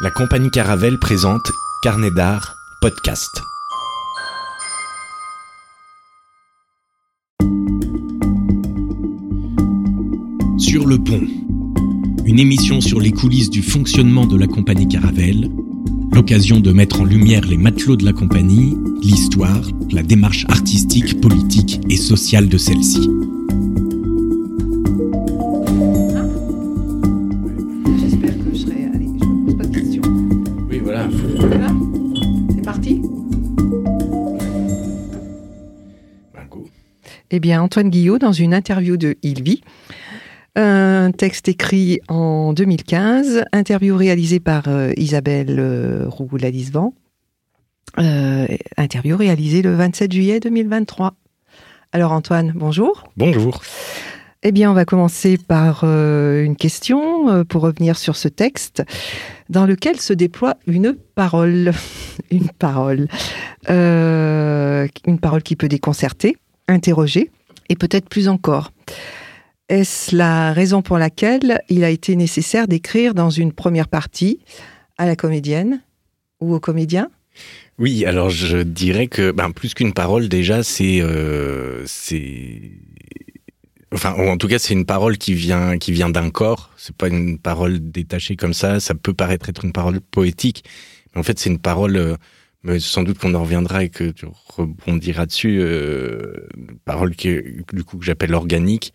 La compagnie Caravelle présente Carnet d'art, podcast. Sur le pont, une émission sur les coulisses du fonctionnement de la compagnie Caravelle, l'occasion de mettre en lumière les matelots de la compagnie, l'histoire, la démarche artistique, politique et sociale de celle-ci. Bien, Antoine Guillot, dans une interview de Il vit, un texte écrit en 2015, interview réalisée par euh, Isabelle euh, Roux-Lalisvan, euh, interview réalisée le 27 juillet 2023. Alors Antoine, bonjour. Bonjour. Eh bien, on va commencer par une question pour revenir sur ce texte dans lequel se déploie une parole. une parole. Une parole qui peut déconcerter, interroger et peut-être plus encore. Est-ce la raison pour laquelle il a été nécessaire d'écrire dans une première partie à la comédienne ou au comédien? Oui, alors je dirais que ben, plus qu'une parole, déjà, c'est. euh. Enfin, en tout cas, c'est une parole qui vient, qui vient d'un corps. C'est pas une parole détachée comme ça. Ça peut paraître être une parole poétique, mais en fait, c'est une parole. Euh, mais sans doute qu'on en reviendra et que tu rebondiras dessus. Euh, parole que, du coup, que j'appelle organique.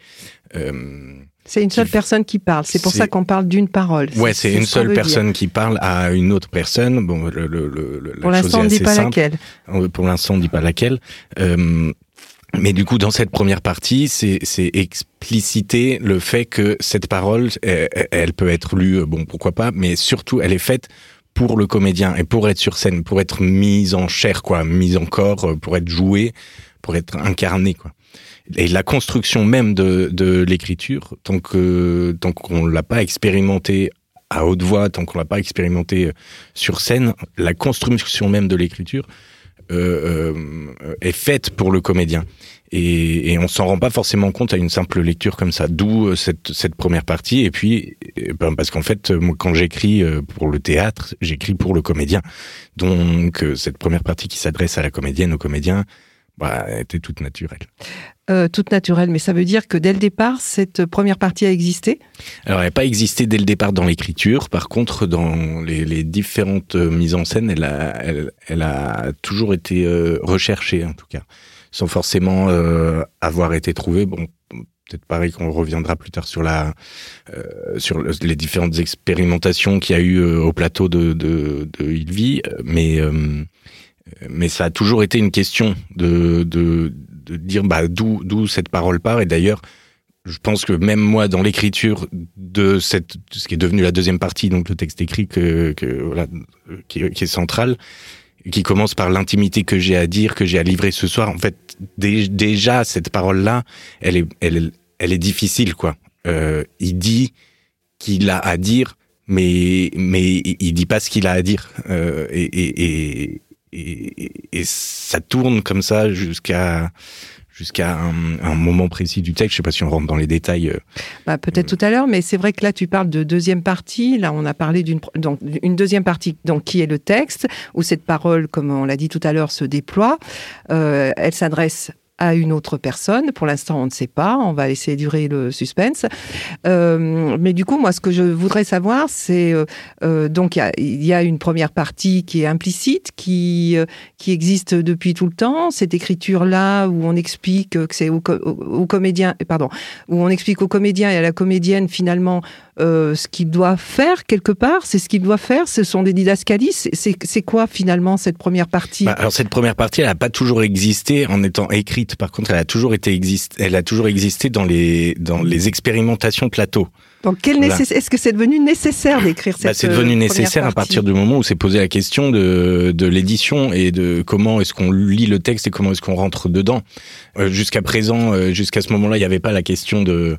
Euh, C'est une seule Qui- personne qui parle. C'est pour ça qu'on parle d'une parole. ouais, c'est une ce seule dire. personne qui parle à une autre personne. Bon, le, le, le, le- la Pour l'instant, on ne dit pas simple. laquelle. Euh, Pour l'instant, on ne dit pas laquelle. Euh, mais du coup, dans cette première partie, c'est c'est expliciter le fait que cette parole, elle, elle peut être lue, euh, bon, pourquoi pas, mais surtout, elle est faite pour le comédien et pour être sur scène, pour être mise en chair, quoi, mise en corps, euh, pour être jouée, pour être incarnée, quoi. Et la construction même de, de l'écriture, tant que tant qu'on l'a pas expérimenté à haute voix, tant qu'on l'a pas expérimenté euh, sur scène, la construction même de l'écriture euh, est faite pour le comédien. Et, et on s'en rend pas forcément compte à une simple lecture comme ça. D'où euh, cette, cette première partie. Et puis, eh ben, parce qu'en fait, euh, moi, quand j'écris euh, pour le théâtre, j'écris pour le comédien. Donc, euh, cette première partie qui s'adresse à la comédienne, au comédien, bah, était toute naturelle. Euh, toute naturelle, mais ça veut dire que dès le départ, cette première partie a existé? Alors, elle n'a pas existé dès le départ dans l'écriture. Par contre, dans les, les différentes euh, mises en scène, elle a, elle, elle a toujours été euh, recherchée, en tout cas, sans forcément euh, avoir été trouvée. Bon, peut-être pareil qu'on reviendra plus tard sur la, euh, sur le- les différentes expérimentations qu'il y a eu euh, au plateau de, de, de Il vit, euh, mais euh, mais ça a toujours été une question de de, de dire bah d'où d'où cette parole part et d'ailleurs je pense que même moi, dans l'écriture de cette, ce qui est devenu la deuxième partie, donc le texte écrit que, que voilà, euh, qui, qui est central, qui commence par l'intimité que j'ai à dire, que j'ai à livrer ce soir. En fait, dé- déjà cette parole-là, elle est, elle, elle est difficile, quoi. Euh, il dit qu'il a à dire, mais mais il dit pas ce qu'il a à dire, Euh, et, et, et, et ça tourne comme ça jusqu'à jusqu'à un, moment précis du texte. Je sais pas si on rentre dans les détails. euh, Bah, Peut-être tout à l'heure, mais c'est vrai que là, tu parles de deuxième partie. Là, on a parlé d'une une deuxième partie, donc qui est le texte, où cette parole, comme on l'a dit tout à l'heure, se déploie. Euh, elle s'adresse à une autre personne. Pour l'instant, on ne sait pas. On va essayer de durer le suspense. Euh, mais du coup, moi, ce que je voudrais savoir, c'est euh, euh, donc il y y, a une première partie qui est implicite, qui euh, qui existe depuis tout le temps. Cette écriture-là où on explique que c'est au, co- au- au comédien, pardon, où on explique au comédien et à la comédienne finalement euh, ce qu'il doit faire quelque part. C'est ce qu'il doit faire. Ce sont des didascalies. C'est quoi finalement cette première partie? Bah, alors cette première partie, elle n'a pas toujours existé en étant écrite. Par contre, elle a toujours été existe, elle a toujours existé dans les dans les expérimentations plateau. Donc, quel voilà. nécess- est-ce que c'est devenu nécessaire d'écrire cette Bah, c'est euh, devenu première nécessaire à partir du moment où s'est posé la question de de l'édition et de comment est-ce qu'on lit le texte et comment est-ce qu'on rentre dedans. Euh, jusqu'à présent, euh, jusqu'à ce moment-là, il n'y avait pas la question de.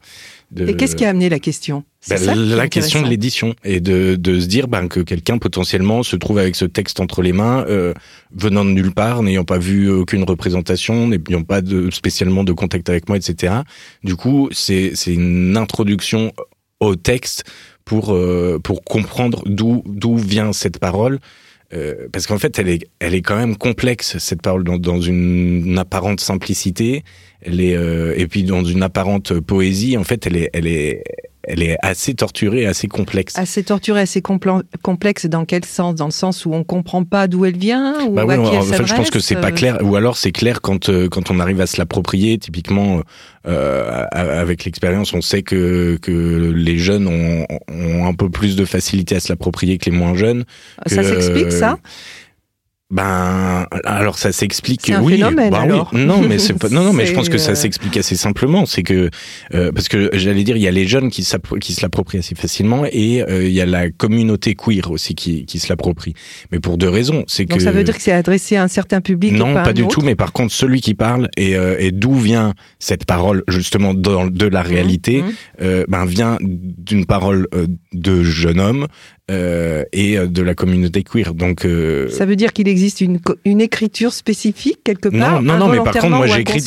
De Et qu'est-ce qui a amené la question? Ben, ça la question de l'édition et de, de se dire ben, que quelqu'un potentiellement se trouve avec ce texte entre les mains, euh, venant de nulle part, n'ayant pas vu aucune représentation, n'ayant pas de, spécialement de contact avec moi, etc. Du coup, c'est c'est une introduction au texte pour pour comprendre d'où d'où vient cette parole. Parce qu'en fait, elle est, elle est quand même complexe cette parole dans, dans une, apparente simplicité. Elle est, et puis dans une apparente poésie, en fait, elle est, elle est, elle est assez torturée, assez complexe. Assez torturée, assez complexe. Dans quel sens? Dans le sens où on comprend pas d'où elle vient ou bah oui, à qui en elle fait, je pense que c'est pas euh, clair. Ou alors c'est clair quand euh, quand on arrive à se l'approprier. Typiquement, euh, avec l'expérience, on sait que que les jeunes ont, ont un peu plus de facilité à se l'approprier que les moins jeunes. Ça que, s'explique ça? Ben, alors ça s'explique. Un oui, phénomène, bah alors. oui. Non, mais c'est pas. Non, non, mais je pense que ça euh, s'explique assez simplement. C'est que euh, parce que j'allais dire, il y a les jeunes qui, qui se l'approprient assez facilement et euh, il y a la communauté queer aussi qui, qui se l'approprie. Mais pour deux raisons. C'est que Donc ça veut dire que c'est adressé à un certain public non, et pas, pas un du autre tout. Mais par contre, celui qui parle et, euh, et d'où vient cette parole justement dans, de la réalité, Mhm. euh, ben vient d'une parole euh, de jeune homme euh, et euh, de la communauté queer. Donc euh, Ça veut dire qu'il existe une, une écriture spécifique quelque non, part non, non, mais par contre, moi, j'écris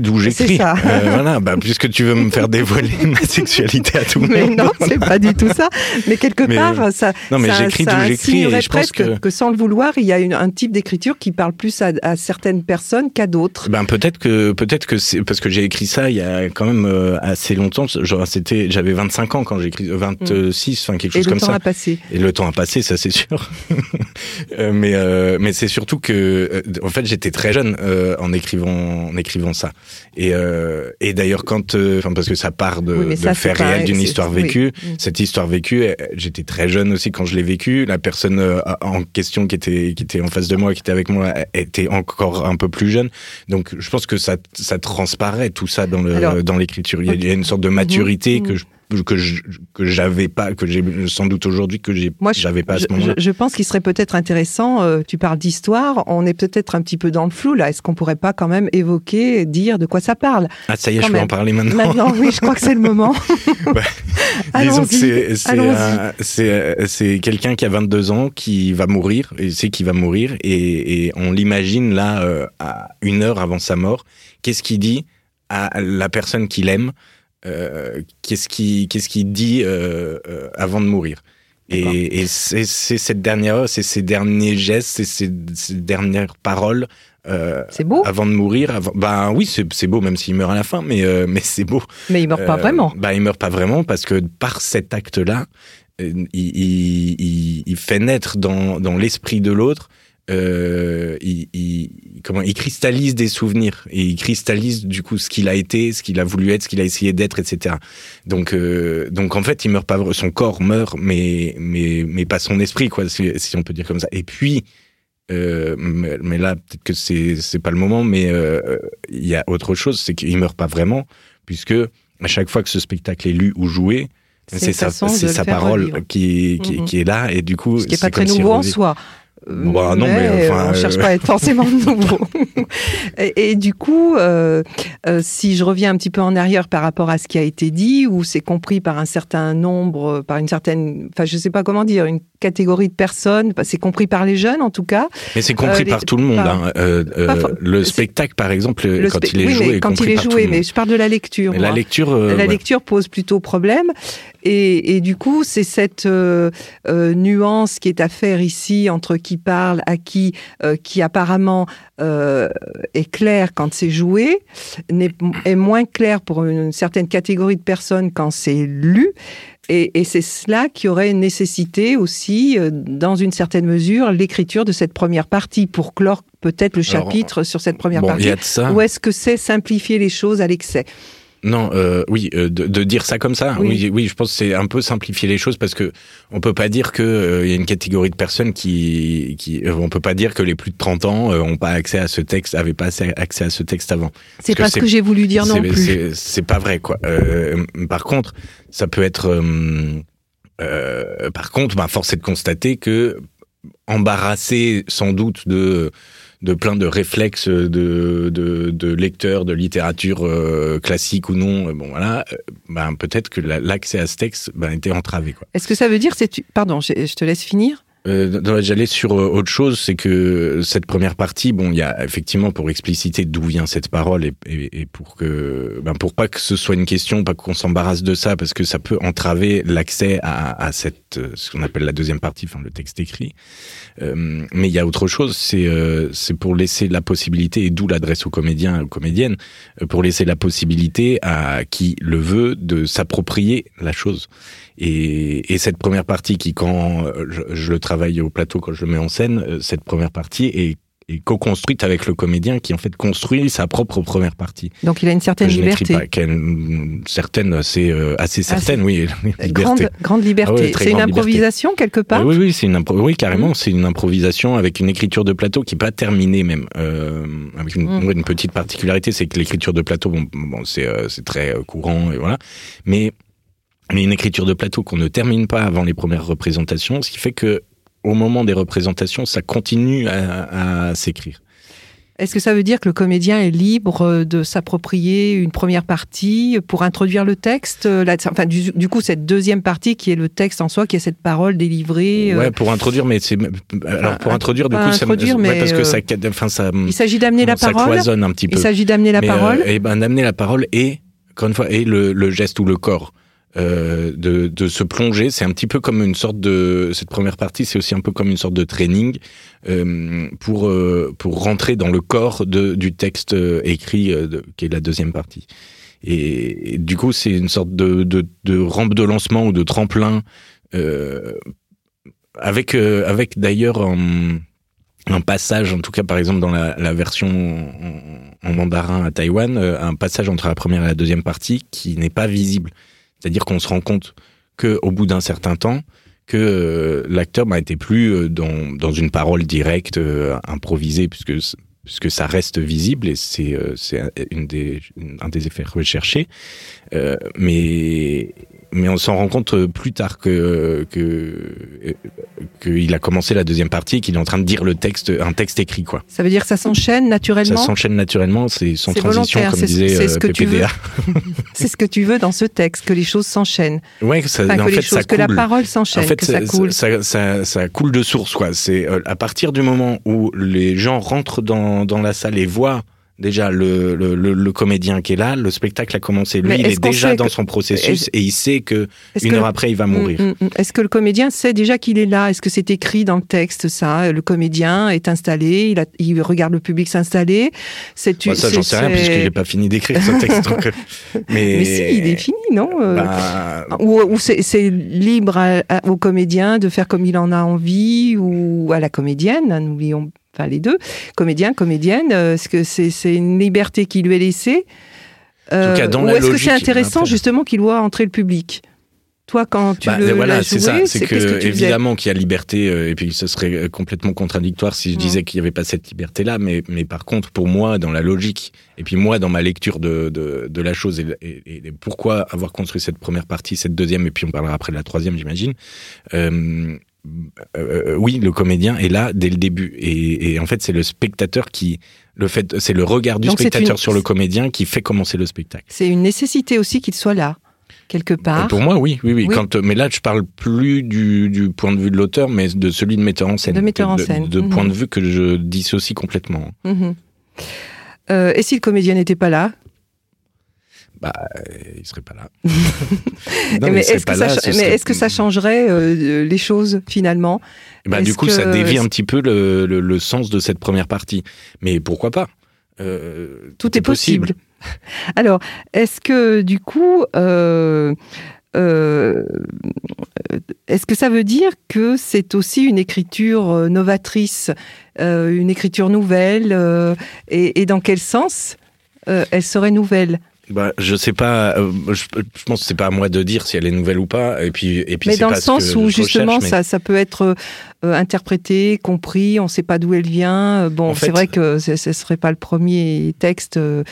d'où, j'écris. Euh, voilà, bah, puisque tu veux me faire dévoiler ma sexualité à tout le Mais monde. non, c'est pas du tout ça. Mais quelque Mais, part, ça, non, mais j'écris d'où j'écris et je pense presque que- que... sans le vouloir, il y a une- un type d'écriture qui parle plus à, à certaines personnes qu'à d'autres. Ben peut-être que peut-être que c'est parce que j'ai écrit ça il y a quand même assez longtemps. Genre c'était j'avais 25 ans quand j'ai écrit 26, enfin quelque Et chose le comme temps ça. a passé. Et le temps a passé, ça c'est sûr. Euh, mais euh, mais c'est surtout que euh, en fait j'étais très jeune euh, en écrivant en écrivant ça. Et euh, et d'ailleurs quand euh, enfin parce que ça part de, Oui, de ça, faits réels d'une histoire vécue. Mm. Cette histoire vécue, j'étais très jeune aussi quand je l'ai vécue. La personne en question qui était qui était en face de moi, qui était avec moi, était encore un peu plus jeune. Donc je pense que ça ça transparaît tout ça dans le Alors, dans l'écriture. Il, y a- une sorte de maturité que je que j'avais pas que j'ai sans doute aujourd'hui que j'ai Moi, je, j'avais pas à ce moment-là. je- je pense qu'il serait peut-être intéressant, euh, tu parles d'histoire, on est peut-être un petit peu dans le flou là. Est-ce qu'on pourrait pas quand même évoquer, dire de quoi ça parle? Ah ça y est, quand je peux en parler maintenant. Maintenant, oui, je crois que c'est le moment. Bah, Disons que c'est euh, c'est quelqu'un qui a 22 ans qui va mourir et c'est qui va mourir et, et on l'imagine là euh, à une heure avant sa mort. Qu'est-ce qu'il dit à la personne qu'il aime euh, Qu'est-ce qu'il qu'est-ce qu'il dit euh, euh, avant de mourir? Et, et c'est cette dernière c'est ces derniers gestes, c'est ces, ces dernières paroles euh, C'est beau, avant de mourir. Avant, bah oui, c'est beau même s'il meurt à la fin, mais euh, mais c'est beau. mais il meurt pas Euh, vraiment. Bah, il meurt pas vraiment parce que par cet acte-là, euh, il, il, il, il fait naître dans, dans l'esprit de l'autre. Euh, il, il, comment, il cristallise des souvenirs et il cristallise du coup ce qu'il a été, ce qu'il a voulu être, ce qu'il a essayé d'être, etc. Donc, euh, donc en fait, il meurt pas, son corps meurt, mais mais mais pas son esprit, quoi, si, si on peut dire comme ça. Et puis, euh, mais, mais là, peut-être que c'est c'est pas le moment, mais euh, il y a autre chose, c'est qu'il meurt pas vraiment, puisque à chaque fois que ce spectacle est lu ou joué, C'est sa, sa parole qui, qui, Mhm. qui est là, et du coup, Ce qui est pas très nouveau en soi. Bah, non, mais enfin, on cherche euh, pas à être forcément nouveau. et, et du coup, euh, euh, si je reviens un petit peu en arrière par rapport à ce qui a été dit, ou c'est compris par un certain nombre, euh, par une certaine, enfin, je sais pas comment dire, une catégorie de personnes, bah, c'est compris par les jeunes en tout cas. Mais c'est compris Euh, les- par tout le monde. hein. Pas le spectacle, par exemple, Le quand il est oui, joué, mais est quand compris il est joué, mais je parle de la lecture. La lecture, la ouais. lecture pose plutôt problème. Et, et du coup, c'est cette euh, euh, nuance qui est à faire ici entre qui parle à qui, euh, qui apparemment euh, est claire quand c'est joué, est moins claire pour une certaine catégorie de personnes quand c'est lu. Et, et c'est cela qui aurait nécessité aussi, euh, dans une certaine mesure, l'écriture de cette première partie pour clore peut-être le Alors, chapitre sur cette première bon, partie. y a de ça. Ou est-ce que c'est simplifier les choses à l'excès? Non, euh, oui, euh, de, de dire ça comme ça, Oui. oui. oui, je pense que c'est un peu simplifier les choses parce que on peut pas dire que euh, il y a une catégorie de personnes qui, qui, euh, on peut pas dire que les plus de 30 ans euh, ont pas accès à ce texte, avaient pas accès à ce texte avant. C'est pas ce que j'ai voulu dire non C'est- plus. c'est- pas vrai, quoi. Euh, par contre, ça peut être. euh, euh, par contre, bah, force est de constater que embarrassé sans doute de de plein de réflexes de de, de lecteurs de littérature euh, classique ou non euh, bon voilà euh, ben peut-être que la- l'accès à ce texte ben était entravé Est-ce que ça veut dire c'est pardon, je te laisse finir. Euh, J'allais sur euh, autre chose, c'est que cette première partie, bon, il y a effectivement pour expliciter d'où vient cette parole et, pour que, ben pour pas que ce soit une question, pas qu'on s'embarrasse de ça, parce que ça peut entraver l'accès à, à, cette, euh, ce qu'on appelle la deuxième partie, enfin le texte écrit. Euh, mais il y a autre chose, c'est euh, c'est pour laisser la possibilité, et d'où l'adresse aux comédiens, aux comédiennes, pour laisser la possibilité à qui le veut de s'approprier la chose. Et, et, cette première partie qui, quand je, je, le travaille au plateau, quand je le mets en scène, euh, cette première partie est, est co-construite avec le comédien qui en fait construit sa propre première partie. Donc il a une certaine je liberté. Pas, une certaine, c'est euh, assez certaine, oui. Grande, grande liberté. Ah ouais, c'est une improvisation liberté. quelque part. Oui, oui, c'est une impro oui carrément. Mmh. C'est une improvisation avec une écriture de plateau qui n'est pas terminée même. Euh, avec une, mmh. une, petite particularité, c'est que l'écriture de plateau, bon, bon c'est euh, c'est très courant et voilà, mais mais une écriture de plateau qu'on ne termine pas avant les premières représentations, ce qui fait que au moment des représentations, ça continue à, à s'écrire. Est-ce que ça veut dire que le comédien est libre de s'approprier une première partie pour introduire le texte Enfin, du, du, coup, cette deuxième partie qui est le texte en soi, qui est cette parole délivrée. Ouais, pour introduire, mais c'est alors pour introduire, du coup, introduire, ça, mais ouais, parce que ça, enfin, ça. Il s'agit d'amener la ça parole. cloisonne un petit peu. Il s'agit d'amener la mais, parole. Euh, et ben d'amener la parole et encore une fois et le, le geste ou le corps. Euh, de, de, se plonger. C'est un petit peu comme une sorte de cette première partie, c'est aussi un peu comme une sorte de training euh, pour euh, pour rentrer dans le corps de, du texte euh, écrit de, qui est la deuxième partie. Et, du coup, c'est une sorte de, de, rampe de lancement ou de tremplin avec avec d'ailleurs un, un, passage, en tout cas par exemple dans la, la version en, en, mandarin à Taïwan, un passage entre la première et la deuxième partie qui n'est pas visible. C'est-à-dire qu'on se rend compte qu'au bout d'un certain temps, que euh, l'acteur n'a été plus dans, dans une parole directe, euh, improvisée, puisque puisque ça reste visible et c'est euh, c'est un des effets recherchés. Euh, mais mais on s'en rend compte plus tard que que qu'il a commencé la deuxième partie et qu'il est en train de dire le texte, un texte écrit quoi. Ça veut dire que ça s'enchaîne naturellement. Ça s'enchaîne naturellement, c'est sans transition comme disait ce PPDA. c'est ce que tu veux dans ce texte, que les choses s'enchaînent. Ouais, ça, enfin, en que fait, les choses, ça que coule. la parole s'enchaîne, en fait, que ça coule. Ça, ça, ça, coule de source quoi. C'est euh, à partir du moment où les gens rentrent dans dans la salle et voient déjà le, le, le, le, comédien qui est là, le spectacle a commencé. Lui, Mais il est déjà dans que- son processus et il sait que une que- heure après, il va mourir. Mm, mm, mm. Est-ce que le comédien sait déjà qu'il est là? Est-ce que c'est écrit dans le texte ça? Le comédien est installé, il, a- il regarde le public s'installer. C'est Bah, ça, j'en sais rien puisque j'ai pas fini d'écrire ce texte. donc, euh, mais Mais si, il est fini, non Euh, bah, Ou, ou c'est libre à- à- au comédien de faire comme il en a envie, ou à la comédienne, hein, n'oublions enfin les deux, comédien, comédienne, euh, est-ce que c'est c'est une liberté qui lui est laissée Euh, cas, Ou est-ce que c'est intéressant justement qu'il voit entrer le public? Toi, quand tu Bah, le voilà, c'est ça. C'est que, évidemment qu'il y a liberté, euh, et puis ce serait euh, complètement contradictoire si je disais qu'il n'y avait pas cette liberté-là. Mais, mais par contre, pour moi, dans la logique, et puis moi, dans ma lecture de, de, de la chose, et, et- et pourquoi avoir construit cette première partie, cette deuxième, et puis on parlera après de la troisième, j'imagine. Euh, euh, oui, le comédien est là dès le début, et, et en fait, c'est le spectateur qui, le fait, c'est le regard du Donc, spectateur une- sur le comédien qui fait commencer le spectacle. C'est une nécessité aussi qu'il soit là, quelque part. Euh, Pour moi, oui, oui, oui. Oui. Quand, euh, mais là, je parle plus du, du point de vue de l'auteur, mais de celui de metteur en scène. De metteur en scène. De, Mhm. point de vue que je dissocie complètement. Mhm. Euh, et si le comédien n'était pas là Bah, euh, il serait pas là. Mais est-ce que, ça que changerait euh, les choses finalement? Bah, Du est-ce coup, ça dévie un petit peu le, le, le sens de cette première partie. Mais pourquoi pas? Euh, Tout est possible. Alors, est-ce que du coup, euh, euh, est-ce que ça veut dire que c'est aussi une écriture euh, novatrice, euh, une écriture nouvelle, euh, et, et dans quel sens euh, elle serait nouvelle? Bah, je sais pas. euh, je, je pense que c'est pas à moi de dire si elle est nouvelle ou pas. Et puis, et puis Mais dans pas le sens où justement mais- ça, ça peut être euh, interprété, compris, on ne sait pas d'où elle vient. Euh, Bon, En c'est vrai que ce ne serait pas le premier texte euh,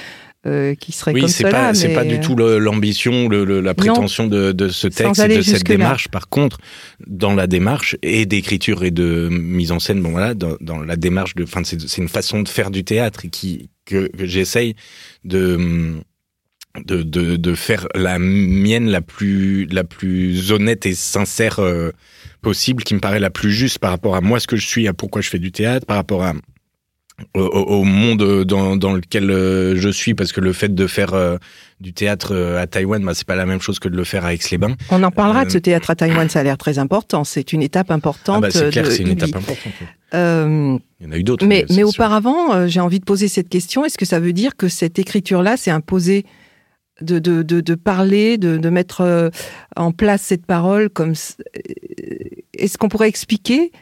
euh, qui serait Oui, comme c'est cela. pas, c'est pas du tout l'ambition, la prétention de, de ce texte et de cette démarche. Par contre, dans la démarche et d'écriture et de mise en scène, bon voilà, dans, dans la démarche de, enfin, c'est une façon de faire du théâtre qui que, que j'essaye de, de de de faire la mienne la plus la plus honnête et sincère euh, possible, qui me paraît la plus juste par rapport à moi, ce que je suis, à pourquoi je fais du théâtre, par rapport à au, monde dans, dans, lequel euh, je suis parce que le fait de faire euh, du théâtre euh, à Taïwan bah, c'est pas la même chose que de le faire à Aix-les-Bains. On en parlera de ce théâtre à Taïwan, ça a l'air très important, c'est une étape importante. Ah bah c'est clair, c'est une étape importante. Euh, Il y en a eu d'autres. Mais, mais, auparavant, j'ai envie de poser cette question, est-ce que ça veut dire que cette écriture-là s'est imposée de, de, de, parler, de, de mettre en place cette parole comme est-ce qu'on pourrait expliquer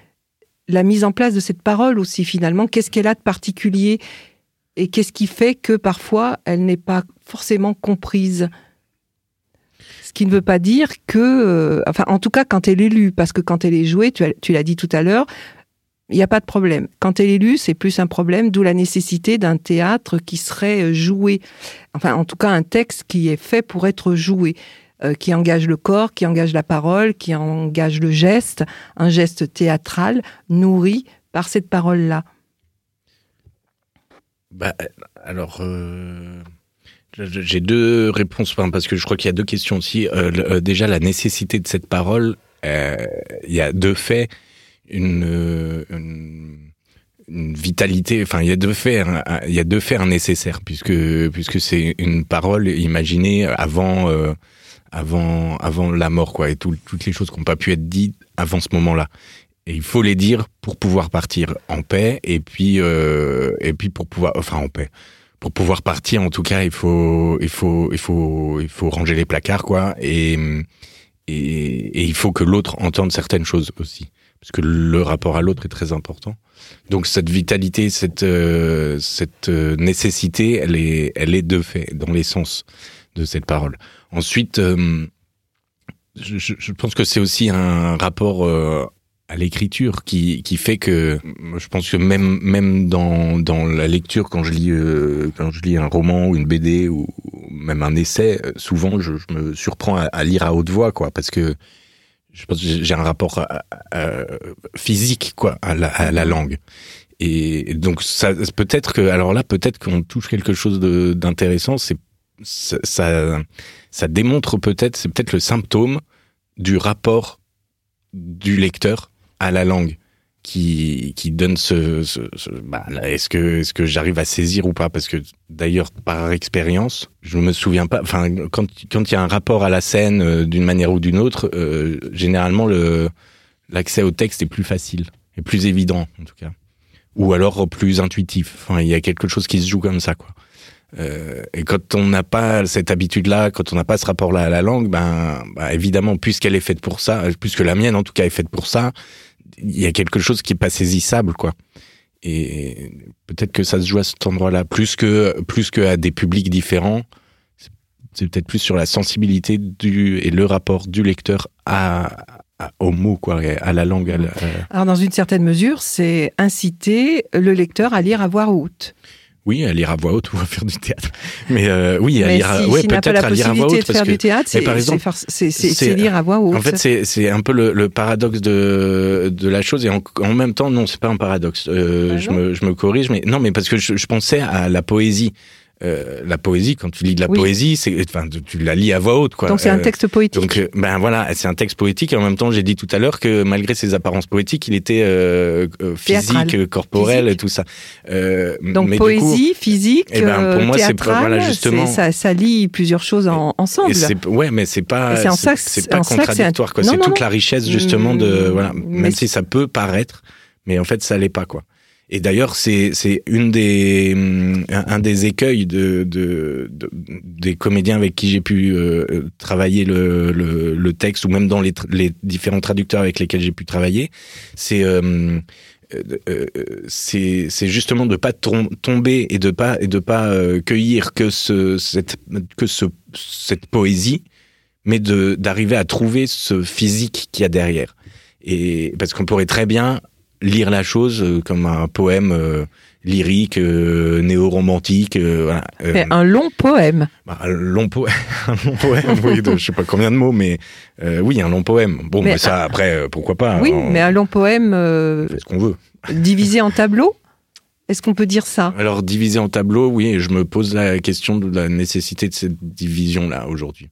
la mise en place de cette parole aussi finalement? Qu'est-ce qu'elle a de particulier et qu'est-ce qui fait que parfois elle n'est pas forcément comprise? Ce qui ne veut pas dire que, euh, enfin en tout cas quand elle est lue, parce que quand elle est jouée, tu l'as dit tout à l'heure, il n'y a pas de problème. Quand elle est lue, c'est plus un problème, d'où la nécessité d'un théâtre qui serait joué. Enfin, en tout cas, un texte qui est fait pour être joué. Euh, qui engage le corps, qui engage la parole, qui engage le geste, un geste théâtral nourri par cette parole-là bah, Alors, euh, j'ai deux réponses, parce que je crois qu'il y a deux questions aussi. Euh, déjà, la nécessité de cette parole, il y a deux faits, une, une vitalité. Enfin, il y a deux faits, il y a deux faits nécessaires puisque puisque c'est une parole imaginée avant avant, avant la mort, quoi, et toutes les choses qui n'ont pas pu être dites avant ce moment-là. Et il faut les dire pour pouvoir partir en paix, et puis, euh, et puis pour pouvoir, enfin en paix, pour pouvoir partir, en tout cas, il faut, il faut, il faut, il faut ranger les placards, quoi, et, et il faut que l'autre entende certaines choses aussi, parce que le rapport à l'autre est très important. Donc cette vitalité, cette, euh, cette euh, nécessité, elle est, elle est de fait dans l'essence de cette parole. Ensuite, euh, je, je, pense que c'est aussi un rapport euh, à l'écriture qui, qui fait que je pense que même même dans, dans la lecture quand je lis euh, quand je lis un roman ou une BD ou même un essai souvent je, je me surprends à, lire à haute voix quoi parce que je pense que j'ai un rapport physique quoi à la, à la langue. Et donc ça peut-être que alors là peut-être qu'on touche quelque chose d'intéressant c'est ça, ça, démontre peut-être, c'est peut-être le symptôme du rapport du lecteur à la langue qui, qui donne ce, ce, bah, est-ce que est-ce que j'arrive à saisir ou pas? Parce que d'ailleurs par expérience je me souviens pas enfin quand quand il y a un rapport à la scène euh, d'une manière ou d'une autre euh, généralement le l'accès au texte est plus facile et plus évident en tout cas. Ou alors plus intuitif. Enfin il y a quelque chose qui se joue comme ça quoi. Euh, et quand on n'a pas cette habitude-là, quand on n'a pas ce rapport-là à la langue, ben, ben évidemment, puisqu'elle est faite pour ça, puisque la mienne en tout cas est faite pour ça, il y a quelque chose qui est pas saisissable, quoi. Et peut-être que ça se joue à cet endroit-là, plus que plus que à des publics différents. C'est peut-être plus sur la sensibilité du et le rapport du lecteur à, au mot, quoi, à la langue. Alors, dans une certaine mesure, c'est inciter le lecteur à lire à voix haute. Oui, à lire à voix haute ou à faire du théâtre. Mais euh, oui, à lire, à, ouais, peut-être à lire à voix haute. De faire du théâtre, c'est lire à voix haute. En fait, c'est un peu le, le, paradoxe de, de la chose et en, en même temps, non, c'est pas un paradoxe. Euh, bah je, me, je me corrige, mais non, mais parce que je, je pensais à la poésie. Euh, la poésie, quand tu lis de la poésie, c'est, enfin, tu la lis à voix haute, quoi. Donc c'est un euh, texte poétique. Donc, euh, ben voilà, c'est un texte poétique. Et en même temps, j'ai dit tout à l'heure que malgré ses apparences poétiques, il était euh, physique, corporel tout ça. Donc poésie, physique, eh ben, pour moi, c'est voilà justement. Ça, ça lie plusieurs choses en, ensemble. Et ouais, mais c'est pas, c'est pas contradictoire, quoi. C'est toute la richesse justement de, voilà, même si ça peut paraître, mais en fait, ça l'est pas, quoi. Et d'ailleurs, c'est c'est une des un des écueils de, de, des comédiens avec qui j'ai pu euh, travailler le, le, le, texte ou même dans les, les différents traducteurs avec lesquels j'ai pu travailler, c'est euh, euh, c'est c'est justement de pas tomber et de pas et de pas cueillir que ce cette que ce cette poésie, mais de d'arriver à trouver ce physique qu'il y a derrière. Et parce qu'on pourrait très bien lire la chose euh, comme un poème euh, lyrique, euh, néo-romantique. Voilà. un long poème. Bah, un long, poème, un long poème, oui, de, je sais pas combien de mots, mais oui, un long poème. Bon, mais, ça, après, pourquoi pas Oui, mais un long poème. ce qu'on veut. Divisé en tableaux? Est-ce qu'on peut dire ça? Alors, divisé en tableaux, oui, je me pose la question de la nécessité de cette division-là aujourd'hui.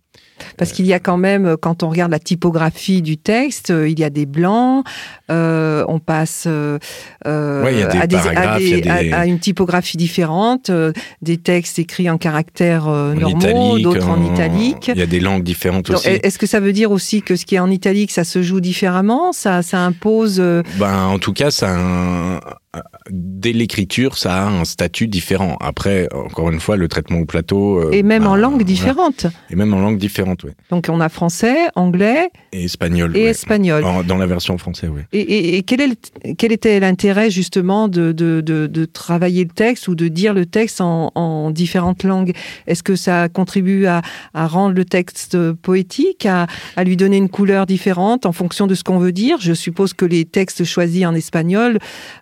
Parce qu'il y a quand même, quand on regarde la typographie du texte, euh, il y a des blancs, euh, on passe euh, Ouais, des à, des- à paragraphes, des- il y a des- à- à une typographie différente, euh, des textes écrits en caractères euh, normaux, d'autres en, italique. Il y a des langues différentes Donc, aussi. Est-ce que ça veut dire aussi que ce qui est en italique, ça se joue différemment? Ça, ça impose. euh, Ben, en tout cas, ça un- dès l'écriture, ça a un statut différent. Après, encore une fois, le traitement au plateau. euh, et même en langue voilà. différente. Et même en langue différente, oui. Donc on a français, anglais Et espagnol. et ouais. espagnol. En- dans la version française, oui. Et, et- et quel, est le- quel était l'intérêt justement de, de, de, de travailler le texte ou de dire le texte en, en différentes langues? Est-ce que ça contribue à, à rendre le texte poétique, à, à lui donner une couleur différente en fonction de ce qu'on veut dire? Je suppose que les textes choisis en espagnol,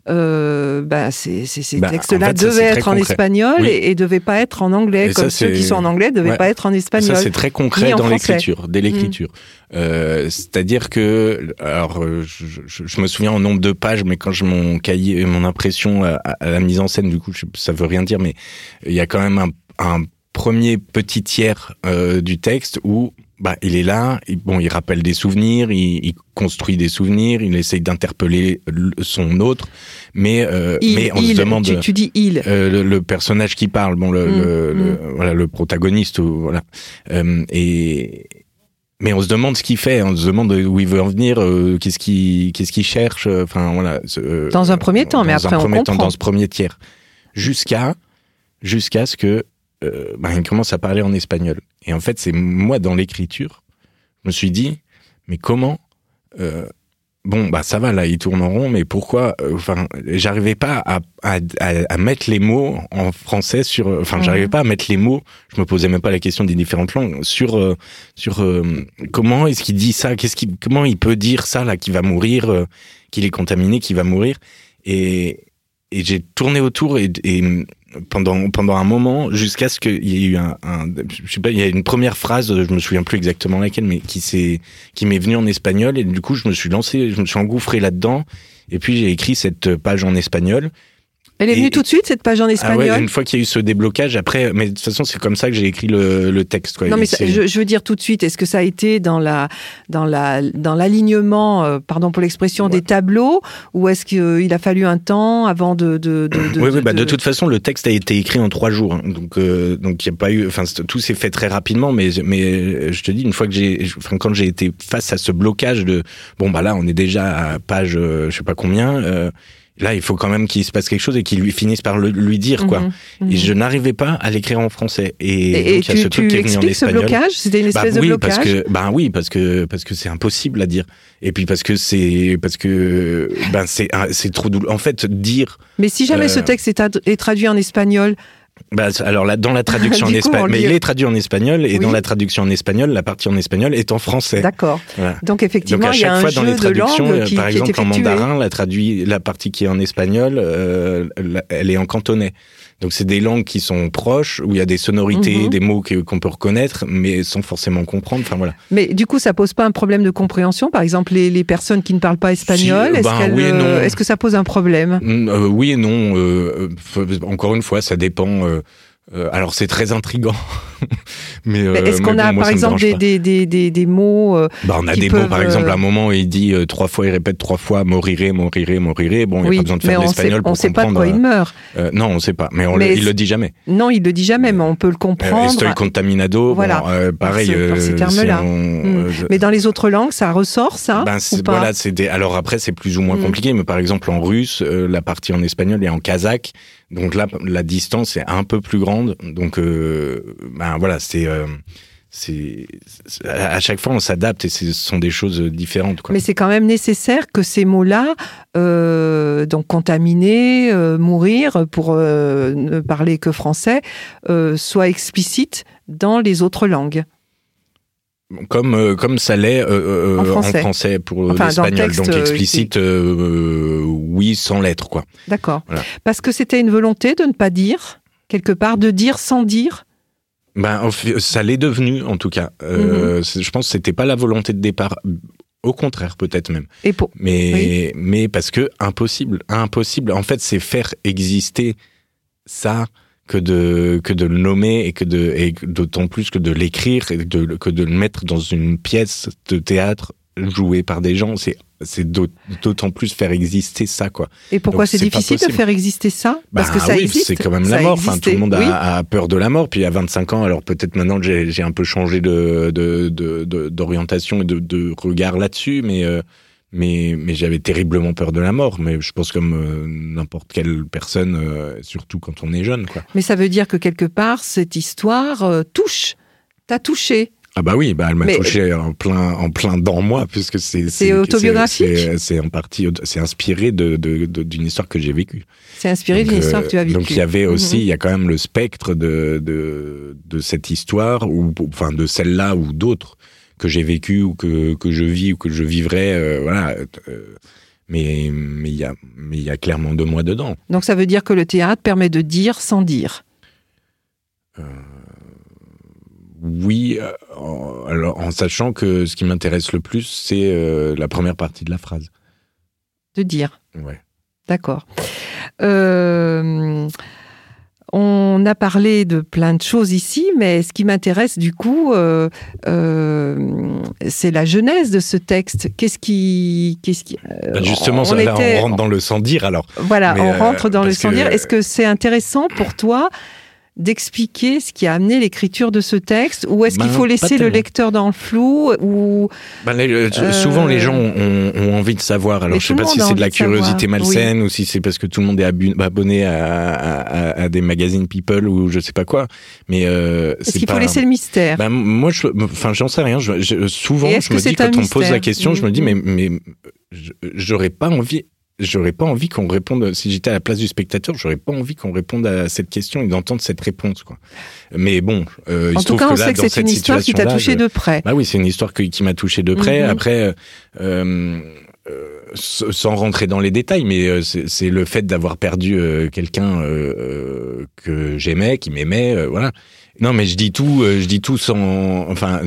euh, bah, ces, Bah, en textes-là fait, devaient être en concret. espagnol Oui. et, et devaient pas être en anglais, Et ça, comme ceux qui sont en anglais devaient Ouais. pas être en espagnol. Ça, c'est très concret dans l'écriture, dès l'écriture. Euh, C'est-à-dire que, alors, euh, je, je- je me souviens en nombre de pages, mais quand je mon cahier, mon impression à, à la mise en scène, du coup, je- ça veut rien dire, mais il y a quand même un, un premier petit tiers euh, du texte où bah, il est là, il- bon, il rappelle des souvenirs, il, il construit des souvenirs, il essaye d'interpeller le- son autre, mais, euh, Il, mais on il, se demande. tu, tu dis il. Euh, le, le personnage qui parle, bon, le, Mm, le, le- voilà, le protagoniste, voilà. Euh, et mais on se demande ce qu'il fait, on se demande où il veut en venir, euh, qu'est-ce qu'il qu'est-ce qu'il cherche, euh, enfin voilà. euh, Dans un premier temps, mais après, on premier temps, comprend. dans ce premier tiers, jusqu'à jusqu'à ce que euh, ben, il commence à parler en espagnol. Et en fait, c'est moi dans l'écriture, je me suis dit, mais comment euh, Bon, bah ça va, là, il tourne en rond, mais pourquoi euh, Enfin, j'arrivais pas à, à, à, à mettre les mots en français sur. Enfin, Mhm. j'arrivais pas à mettre les mots. Je me posais même pas la question des différentes langues sur euh, sur euh, comment est-ce qu'il dit ça Qu'est-ce qu'il comment il peut dire ça là qu'il va mourir, euh, qu'il est contaminé, qu'il va mourir Et et j'ai tourné autour et, et pendant pendant un moment jusqu'à ce qu'il y ait eu un, un je sais pas il y a une première phrase je me souviens plus exactement laquelle mais qui s'est qui m'est venue en espagnol et du coup je me suis lancé je me suis engouffré là-dedans et puis j'ai écrit cette page en espagnol Elle est Et- venue tout de suite, cette page en ah ouais, espagnol une fois qu'il y a eu ce déblocage après mais de toute façon c'est comme ça que j'ai écrit le, le texte quoi. Non, mais ça- je, je veux dire tout de suite, est-ce que ça a été dans la dans la dans l'alignement, euh, pardon pour l'expression, des tableaux, ou est-ce qu'il a fallu un temps avant de de de, de- oui, oui, bah, de toute façon, le texte a été écrit en trois jours, hein. donc euh, donc il y a pas eu, enfin tout s'est fait très rapidement, mais mais euh, je te dis une fois que j'ai, enfin quand j'ai été face à ce blocage de, bon bah là on est déjà à page, euh, je sais pas combien, euh, là il faut quand même qu'il se passe quelque chose et qu'il lui finisse par le, lui dire quoi. Mhm, mhm. Et je n'arrivais pas à l'écrire en français. Et, Et, et donc il y a ce truc qui est venu en expliques ce espagnol. blocage? C'était une Bah espèce oui, de parce blocage? que bah oui parce que parce que c'est impossible à dire et puis parce que c'est parce que ben c'est c'est trop douloureux. En fait, dire Mais si jamais ce euh, texte est traduit en espagnol, Bah, alors là, dans la traduction en espagnol, mais il est traduit en espagnol et Oui. dans la traduction en espagnol, la partie en espagnol est en français. d'accord. Voilà. Donc Donc effectivement, à il y a chaque un fois jeu dans les traductions, euh, qui, par qui exemple en mandarin, la traduit la partie qui est en espagnol, euh, elle est en cantonais. Donc c'est des langues qui sont proches où il y a des sonorités, Mhm. des mots qu'on peut reconnaître, mais sans forcément comprendre. Enfin voilà. Mais du coup, ça pose pas un problème de compréhension? Par exemple, les, les personnes qui ne parlent pas espagnol, Si, est-ce ben oui euh, est-ce que ça pose un problème? Mm, euh, oui et non. euh, euh, encore une fois, ça dépend. euh, euh, alors c'est très intrigant, mais, euh, Mais Est-ce qu'on bon, a moi, par exemple des, des, des, des, des mots euh, Bah, on a des peuvent, mots, par exemple, euh, à un moment, il dit euh, trois fois, il répète trois fois, morirez, morirez, morirez. Bon, il n'y a pas besoin de faire de on sait, l'espagnol on pour sait pas de comprendre. quoi il meurt. euh, non, on sait pas, mais, on Mais le, il le dit jamais. Non, il le dit jamais, mais on peut le Euh, comprendre. estoy contaminado, Voilà. bon, euh, pareil. Par ce- par ces euh, termes-là. si Mm. euh, je- Mais dans les autres langues, ça ressort, ça ben, ou pas voilà, c'est des... alors après c'est plus ou moins Mm. compliqué, mais par exemple en russe, euh, la partie en espagnol et en kazakh, donc là la distance est un peu plus grande, donc euh, ben voilà c'est euh, c'est à chaque fois on s'adapte et ce sont des choses différentes. Mais c'est quand même nécessaire que ces mots-là, euh, donc contaminer, mourir, pour ne parler que français, soient explicites dans les autres langues. Comme euh, comme ça l'est euh, euh, En en, français. pour Enfin, l'espagnol, donc explicite euh, oui sans lettres quoi. D'accord. Voilà. Parce que c'était une volonté de ne pas dire, quelque part, de dire sans dire? Ben, ça l'est devenu, en tout cas. Mhm. Je pense que c'était pas la volonté de départ. Au contraire, peut-être même. Et pour... Mais, mais parce que impossible, impossible. En fait, c'est faire exister ça que de que de le nommer et que de et d'autant plus que de l'écrire et de, que de le mettre dans une pièce de théâtre jouée par des gens. C'est c'est d'autant plus faire exister ça quoi. Et pourquoi c'est difficile de faire exister ça? Parce que bah ça oui, c'est quand même la mort. Enfin, tout le monde a, peur de la mort. Puis à 25 ans, alors peut-être maintenant j'ai un peu changé de d'orientation de, de, de, de, regard là-dessus, mais euh, mais mais j'avais terriblement peur de la mort. Mais je pense comme euh, n'importe quelle personne, euh, surtout quand on est jeune quoi. Mais ça veut dire que quelque part cette histoire touche, t'a touché. Ah bah oui, bah elle m'a touché en plein en plein dans moi puisque c'est c'est autobiographique. C'est en partie c'est inspiré de d'une de, histoire que j'ai vécue. C'est inspiré d'une histoire que tu as vécue. Donc il y avait aussi mhm. il y a quand même le spectre de de de cette histoire ou enfin de celle-là ou d'autres que j'ai vécu ou que que je vis ou que je vivrai euh, voilà euh, mais mais il y a mais il y a clairement de moi dedans. Donc ça veut dire que le théâtre permet de dire sans dire? Euh oui, euh, alors en sachant que ce qui m'intéresse le plus, c'est euh, la première partie de la phrase. De dire. Ouais. D'accord. Euh, on a parlé de plein de choses ici, mais ce qui m'intéresse du coup, c'est la genèse de ce texte. Qu'est-ce qui, qu'est-ce qui bah, Justement, on, là, on rentre dans le sans dire alors. Voilà, on rentre dans le sans dire. Est-ce que c'est intéressant pour toi d'expliquer ce qui a amené l'écriture de ce texte ou est-ce qu'il ben, faut laisser le lecteur dans le flou ou ben, euh, souvent les gens ont, envie de savoir. Alors je sais pas si c'est de la curiosité malsaine ou si c'est parce que tout le monde est abonné à, des magazines People ou je sais pas quoi. Mais euh, est-ce qu'il faut laisser le mystère? Ben, moi je enfin j'en sais rien. Souvent je me dis quand on me pose la question je me dis mais mais j'aurais pas envie j'aurais pas envie qu'on réponde, si j'étais à la place du spectateur, j'aurais pas envie qu'on réponde à cette question et d'entendre cette réponse, quoi. Mais bon, euh, en tout cas, on sait que c'est une histoire qui t'a touché de près. Bah oui, c'est une histoire qui, m'a touché de près. Mhm. Après, euh, euh, sans rentrer dans les détails, mais euh, c'est le fait d'avoir perdu euh, quelqu'un que j'aimais, qui m'aimait, voilà. Non, mais je dis tout, je dis tout sans, enfin,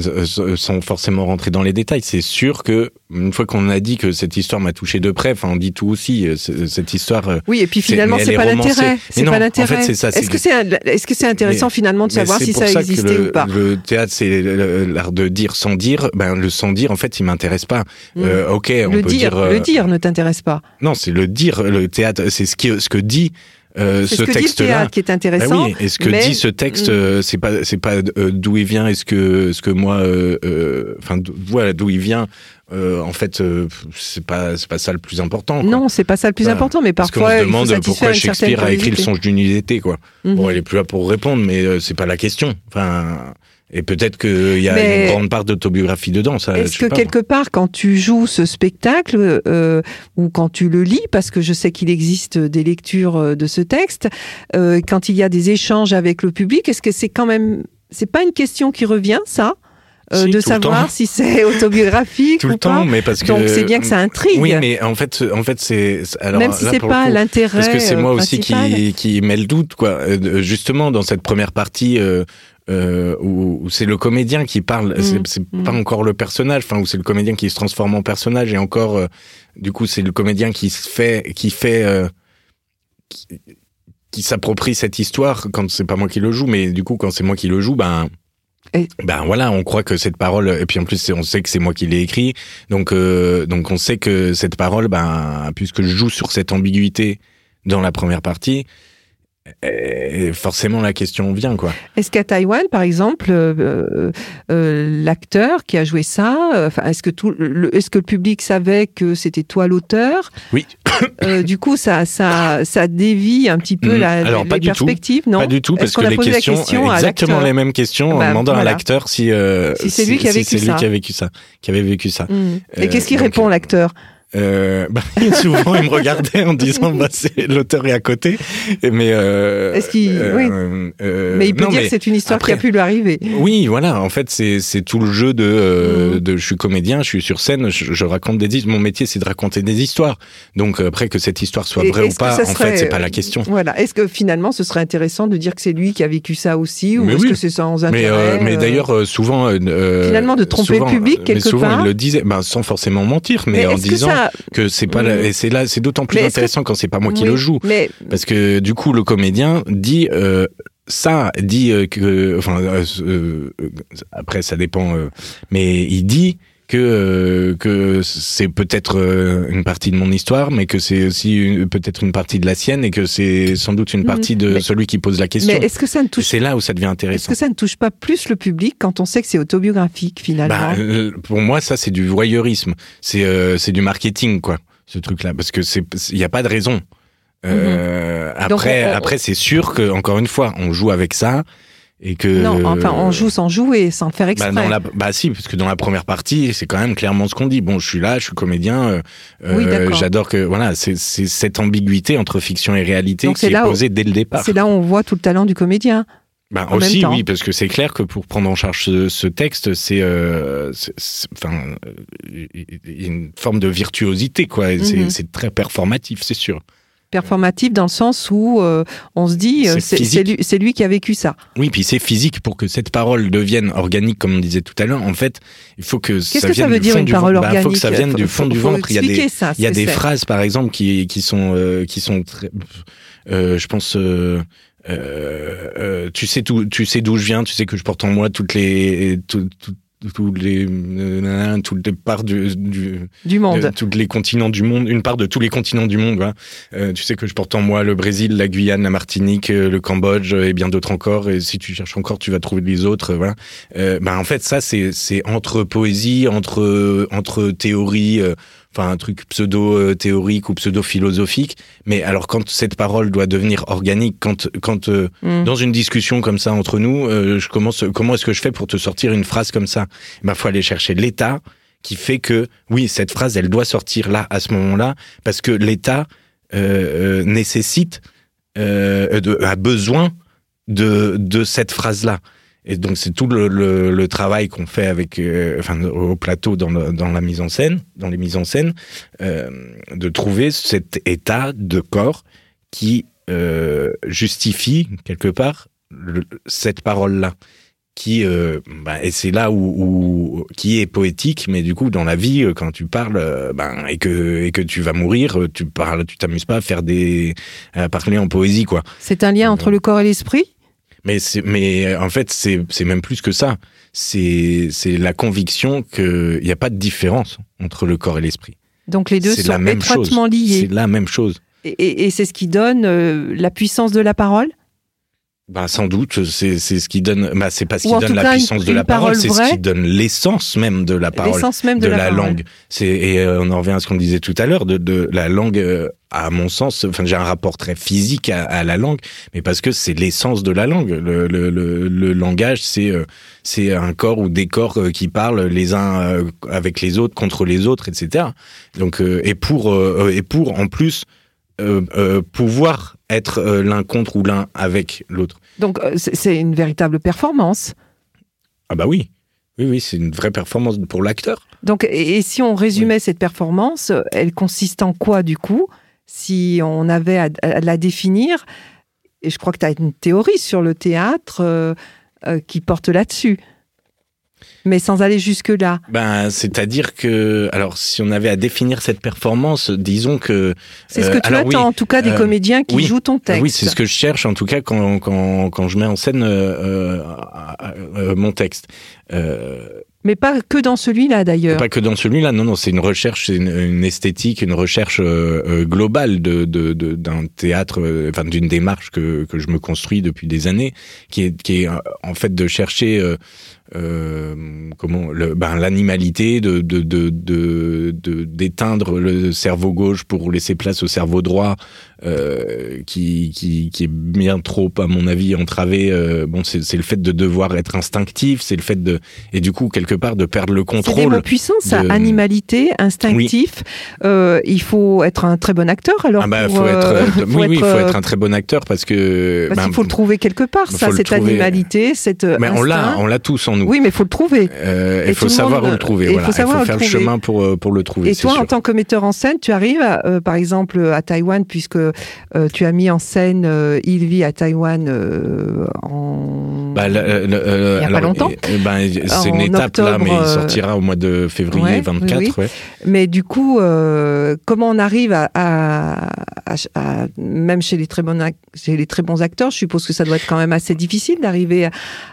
sans forcément rentrer dans les détails. C'est sûr que une fois qu'on a dit que cette histoire m'a touché de près, enfin, on dit tout aussi. Cette histoire. Oui, et puis finalement, c'est pas l'intérêt. C'est pas l'intérêt. En fait, c'est ça. Est-ce que c'est, est-ce que c'est intéressant finalement de savoir si ça, existait ou pas? Le théâtre, c'est l'art de dire sans dire. Ben, le sans dire, en fait, il m'intéresse pas. Mmh. ok, on le peut dire, dire le dire ne t'intéresse pas. Non, c'est le dire. Le théâtre, c'est ce qui, ce que dit. Euh, ce, texte-là, qui est intéressant. Ben oui, et ce que dit ce texte, mm. euh, c'est pas, c'est pas euh, d'où il vient. Est-ce que, ce que moi, euh, enfin, voilà, d'où il vient. en fait, c'est pas, c'est pas ça le plus important. Quoi. Non, c'est pas ça le plus important, mais parfois. Parce qu'on se demande pourquoi Shakespeare a écrit le songe d'une été, quoi. Mm-hmm. Bon, elle est plus là pour répondre, mais c'est pas la question. Enfin. Et peut-être qu'il y a une grande part d'autobiographie dedans. Est-ce que quelque part, quand tu joues ce spectacle euh, ou quand tu le lis, parce que je sais qu'il existe des lectures euh, de ce texte, euh, quand il y a des échanges avec le public, est-ce que c'est quand même, c'est pas une question qui revient, ça euh, de savoir si c'est autobiographique tout ou le temps, mais parce que donc c'est bien que ça intrigue. Oui, mais en fait, en fait, c'est alors même si c'est pas l'intérêt. Parce que c'est moi aussi qui qui met le doute, quoi. Justement, dans cette première partie, euh, euh, où, c'est le comédien qui parle, mmh, c'est mmh. pas encore le personnage, enfin où c'est le comédien qui se transforme en personnage et encore, euh, du coup c'est le comédien qui se fait, qui fait, euh, qui, s'approprie cette histoire quand c'est pas moi qui le joue, mais du coup quand c'est moi qui le joue, ben ben voilà, on croit que cette parole, et puis en plus on sait que c'est moi qui l'ai écrit, donc euh, donc on sait que cette parole, ben puisque je joue sur cette ambiguïté dans la première partie, et forcément la question vient quoi. Est-ce qu'à Taïwan, par exemple, euh, euh, l'acteur qui a joué ça, euh, enfin, est-ce que tout, le, est-ce que le public savait que c'était toi l'auteur? Oui. du coup, ça, ça, ça dévie un petit peu mm. la, Alors, pas les perspectives, non? Pas du tout, parce que les questions, exactement les mêmes questions, en bah, demandant à l'acteur si, si c'est lui qui a vécu ça, qui a vécu ça, qui avait vécu ça. Mm. Et qu'est-ce qu'il répond l'acteur? Euh, bah, souvent, il me regardait en disant bah, c'est l'auteur est à côté. Mais euh, est-ce qu'il euh, oui. Euh, mais il peut dire que c'est une histoire qui a pu lui arriver. Oui, voilà. En fait, c'est c'est tout le jeu de euh, mm. de je suis comédien, je suis sur scène, je, je raconte des histoires. Mon métier, c'est de raconter des histoires. Donc après que cette histoire soit vraie ou pas, en fait, c'est pas la question. Voilà. Est-ce que finalement, ce serait intéressant de dire que c'est lui qui a vécu ça aussi, ou est-ce que c'est sans intérêt Mais, mais d'ailleurs, souvent finalement de tromper le public quelque mais souvent, part. il le disait, ben, sans forcément mentir, mais, en disant que c'est pas et c'est là c'est d'autant plus intéressant quand c'est pas moi qui le joue. parce que du coup le comédien dit euh, ça dit que, enfin, après ça dépend, mais il dit que euh, que c'est peut-être euh, une partie de mon histoire, mais que c'est aussi peut-être une partie de la sienne et que c'est sans doute une mhm. partie de celui qui pose la question. Mais est-ce que ça ne touche C'est là où ça devient intéressant. Est-ce que ça ne touche pas plus le public quand on sait que c'est autobiographique finalement bah, euh, Pour moi, ça c'est du voyeurisme, c'est c'est du marketing quoi, ce truc-là, parce que c'est il n'y a pas de raison. Mhm. après, après c'est sûr que encore une fois, on joue avec ça et que non enfin on joue sans jouer sans le faire bah, exprès. bah, la, bah si parce que dans la première partie c'est quand même clairement ce qu'on dit. Bon je suis là je suis comédien euh, euh j'adore que voilà c'est cette ambiguïté entre fiction et réalité qui est, posée dès le départ. c'est là où on voit tout le talent du comédien bah aussi oui parce que c'est clair que pour prendre en charge ce, texte c'est euh, enfin une forme de virtuosité quoi. Mhm. c'est très performatif c'est sûr performatif dans le sens où euh, on se dit euh, c'est lui, qui a vécu ça. Oui, puis c'est physique pour que cette parole devienne organique, comme on disait tout à l'heure. En fait, il faut que ça que vienne ça veut du dire une parole organique bah, faut que ça vienne du fond du ventre. Il y a des, il y a des phrases, par exemple, qui, qui sont euh, qui sont très, je pense. tu sais tout, tu sais d'où je viens, tu sais que je porte en moi toutes les, tous les euh, toutes les parts du du, monde, tous les continents du monde, une part de tous les continents du monde. Euh, tu sais que je porte en moi le Brésil, la Guyane, la Martinique, euh, le Cambodge et bien d'autres encore. Et si tu cherches encore, tu vas trouver les autres. Voilà. ben en fait, ça c'est c'est entre poésie, entre entre théorie enfin un truc pseudo théorique ou pseudo philosophique mais alors quand cette parole doit devenir organique quand quand euh, mm. dans une discussion comme ça entre nous euh, je commence comment est-ce que je fais pour te sortir une phrase comme ça? Il bah, faut aller chercher l'état qui fait que oui cette phrase elle doit sortir là à ce moment-là parce que l'état euh, nécessite de, a besoin de de cette phrase là et donc c'est tout le, le, le travail qu'on fait avec, euh, enfin au plateau dans, dans, la mise en scène, dans les mises en scène, euh, de trouver cet état de corps qui euh, justifie quelque part cette parole-là, qui euh, bah, et c'est là où, où, qui est poétique, mais du coup dans la vie quand tu parles, ben et que et que tu vas mourir, tu parles, tu t'amuses pas à faire des à parler en poésie quoi. C'est un lien entre le corps et l'esprit? Mais mais en fait, c'est, même plus que ça. C'est, c'est la conviction qu'il n'y a pas de différence entre le corps et l'esprit. Donc les deux sont étroitement liés. C'est la même chose. Et, et, c'est ce qui donne euh, la puissance de la parole? Bah sans doute, c'est c'est ce qui donne. Bah c'est pas ce qui donne la puissance de la parole, c'est ce qui donne l'essence même de la parole, même de, la, langue. C'est et euh, on en revient à ce qu'on disait tout à l'heure de, de la langue. Euh, à mon sens, enfin j'ai un rapport très physique à, à la langue, mais parce que c'est l'essence de la langue. Le, le, le, le langage, c'est euh, c'est un corps ou des corps qui parlent les uns avec les autres, contre les autres, etc. Donc et pour et pour en plus pouvoir être euh, l'un contre ou l'un avec l'autre. Donc euh, c'est une véritable performance. Ah bah oui, oui, oui, c'est une vraie performance pour l'acteur. Donc et, si on résumait cette performance, elle consiste en quoi du coup Si on avait à, la définir, et je crois que tu as une théorie sur le théâtre euh, qui porte là-dessus mais sans aller jusque-là. Ben, c'est-à-dire que, alors, si on avait à définir cette performance, disons que. C'est ce que tu attends, en tout cas, des euh, comédiens qui jouent ton texte. Oui, c'est ce que je cherche, en tout cas, quand, quand, quand je mets en scène euh, euh, mon texte. Mais pas que dans celui-là d'ailleurs. Pas que dans celui-là, non, non, c'est une recherche, c'est une, esthétique, une recherche globale de, de, d'un théâtre, enfin d'une démarche que, que je me construis depuis des années, qui est, qui est en fait de chercher euh, comment le, ben, l'animalité, de, de, de, de, d'éteindre le cerveau gauche pour laisser place au cerveau droit, euh, qui, qui, qui est bien trop, à mon avis, entravé. Euh, bon, c'est, c'est le fait de devoir être instinctif, c'est le fait de et du coup quelque part de perdre le contrôle. C'est des mots puissants, ça. Animalité, instinctif. Euh, il faut être un très bon acteur. Alors, ah bah, pour, faut être, euh, oui, oui, il faut être un très bon acteur parce que. Parce ben, qu'il faut le trouver quelque part, ça, cette animalité, cette. Mais on l'a, on l'a tous en oui, mais il faut le trouver. Euh, il faut savoir où le trouver. Il faut, savoir faire le chemin pour, euh, pour le trouver. Et toi, en tant que metteur en scène, tu arrives, euh, par exemple, à Taïwan, puisque tu as mis en scène Il vit à Taïwan en Bah, le- le- le- Il y a pas longtemps. euh, ben, c'est une étape là, mais octobre, il euh, sortira au mois de février ouais, 24. oui, oui. ouais. Mais du coup, euh, comment on arrive à, à- à- à- même chez les très bons ac- chez les très bons acteurs, je suppose que ça doit être quand même assez difficile d'arriver à,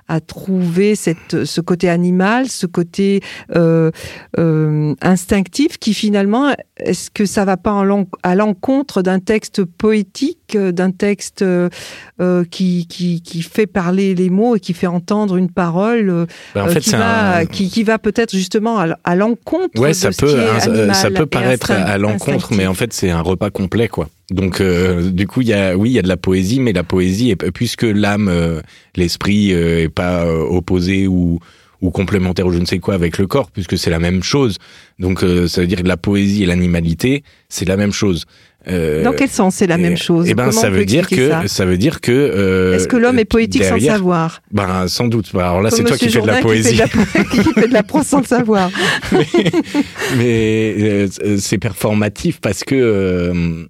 à trouver cette ce côté animal, ce côté euh, euh, instinctif qui finalement, est-ce que ça va pas en à l'encontre d'un texte poétique, d'un texte euh, qui, qui qui fait parler les mots et qui fait entendre une parole Ben, en fait, qui, va, un. qui, qui va peut-être justement à, l'encontre Ouais, de ça ce peut, qui est ça- animal ça peut paraître à, l'encontre, mais en fait, c'est un repas complet, quoi. Donc, euh, du coup, il y a, oui, il y a de la poésie, mais la poésie, est- puisque l'âme, euh, l'esprit, euh, est pas euh, opposé ou ou complémentaire ou je ne sais quoi avec le corps, puisque c'est la même chose. Donc, euh, ça veut dire que la poésie et l'animalité, c'est la même chose. Euh, Dans quel sens c'est la même chose Eh ben, ça veut dire que ça veut dire que. euh, Est-ce que l'homme est poétique sans derrière- savoir Ben, sans doute. Alors là, Comme c'est toi qui fais de la poésie. Qui fait de la, prose sans le savoir. mais mais, euh, c'est performatif parce que euh,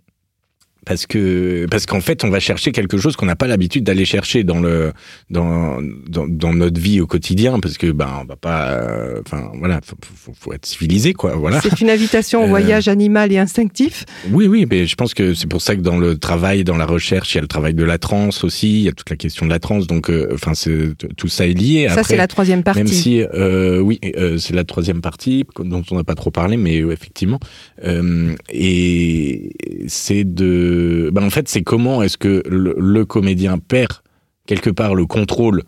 parce que parce qu'en fait on va chercher quelque chose qu'on n'a pas l'habitude d'aller chercher dans le dans, dans dans notre vie au quotidien parce que ben on va pas euh, enfin voilà faut, faut, faut être civilisé quoi voilà C'est une invitation au Euh, voyage animal et instinctif. oui oui mais je pense que c'est pour ça que dans le travail dans la recherche il y a le travail de la transe aussi il y a toute la question de la transe donc euh, enfin c'est tout ça est lié Ça, c'est la troisième partie. même si, euh, oui, euh, c'est la troisième partie dont on n'a pas trop parlé, mais euh, effectivement, euh, et c'est de, ben en fait, c'est comment est-ce que le, le comédien perd quelque part le contrôle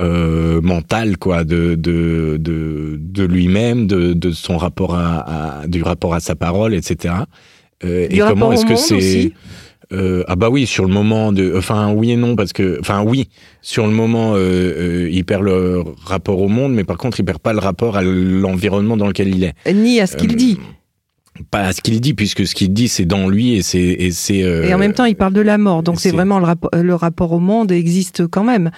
euh, mental, quoi, de de de, de lui-même, de, de son rapport à, à- du rapport à sa parole, etc. Euh, rapport au est-ce que c'est euh, ah bah oui, sur le moment de, enfin oui et non parce que, enfin oui, sur le moment, il perd le rapport au monde, mais par contre, il perd pas le rapport à l'environnement dans lequel il est. Ni à ce qu'il dit. Pas à ce qu'il dit, puisque ce qu'il dit, c'est dans lui et c'est et euh, Et en même temps, il parle de la mort. Donc, c'est vraiment le, rapport- le rapport au monde existe quand même.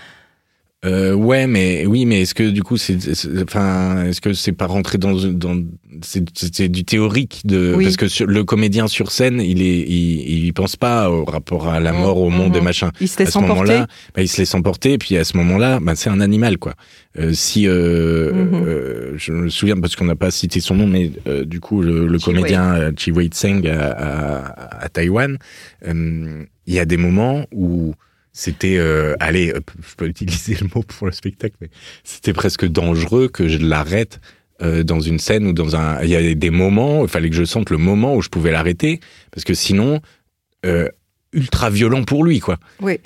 Euh, ouais, mais oui, mais est-ce que du coup, c'est, enfin, est-ce que c'est pas rentré dans dans c'est, du théorique de Oui. parce que sur- le comédien sur scène, il est, il, il pense pas au rapport à la mort, au monde et mhm. machin. Il se à laisse ce emporter. moment-là, bah, il se laisse emporter, et puis à ce moment-là, bah, c'est un animal, quoi. Euh, si euh, euh, je me souviens parce qu'on n'a pas cité son nom, mais euh, du coup le, le Chi comédien euh, Chi Wei Tseng à, à, à Taïwan, il y a des moments où c'était, euh, allez, je peux utiliser le mot pour le spectacle, mais c'était presque dangereux que je l'arrête. euh, dans une scène ou dans un, il y a des moments, il fallait que je sente le moment où je pouvais l'arrêter, parce que sinon, euh, ultra violent pour lui, quoi. Oui.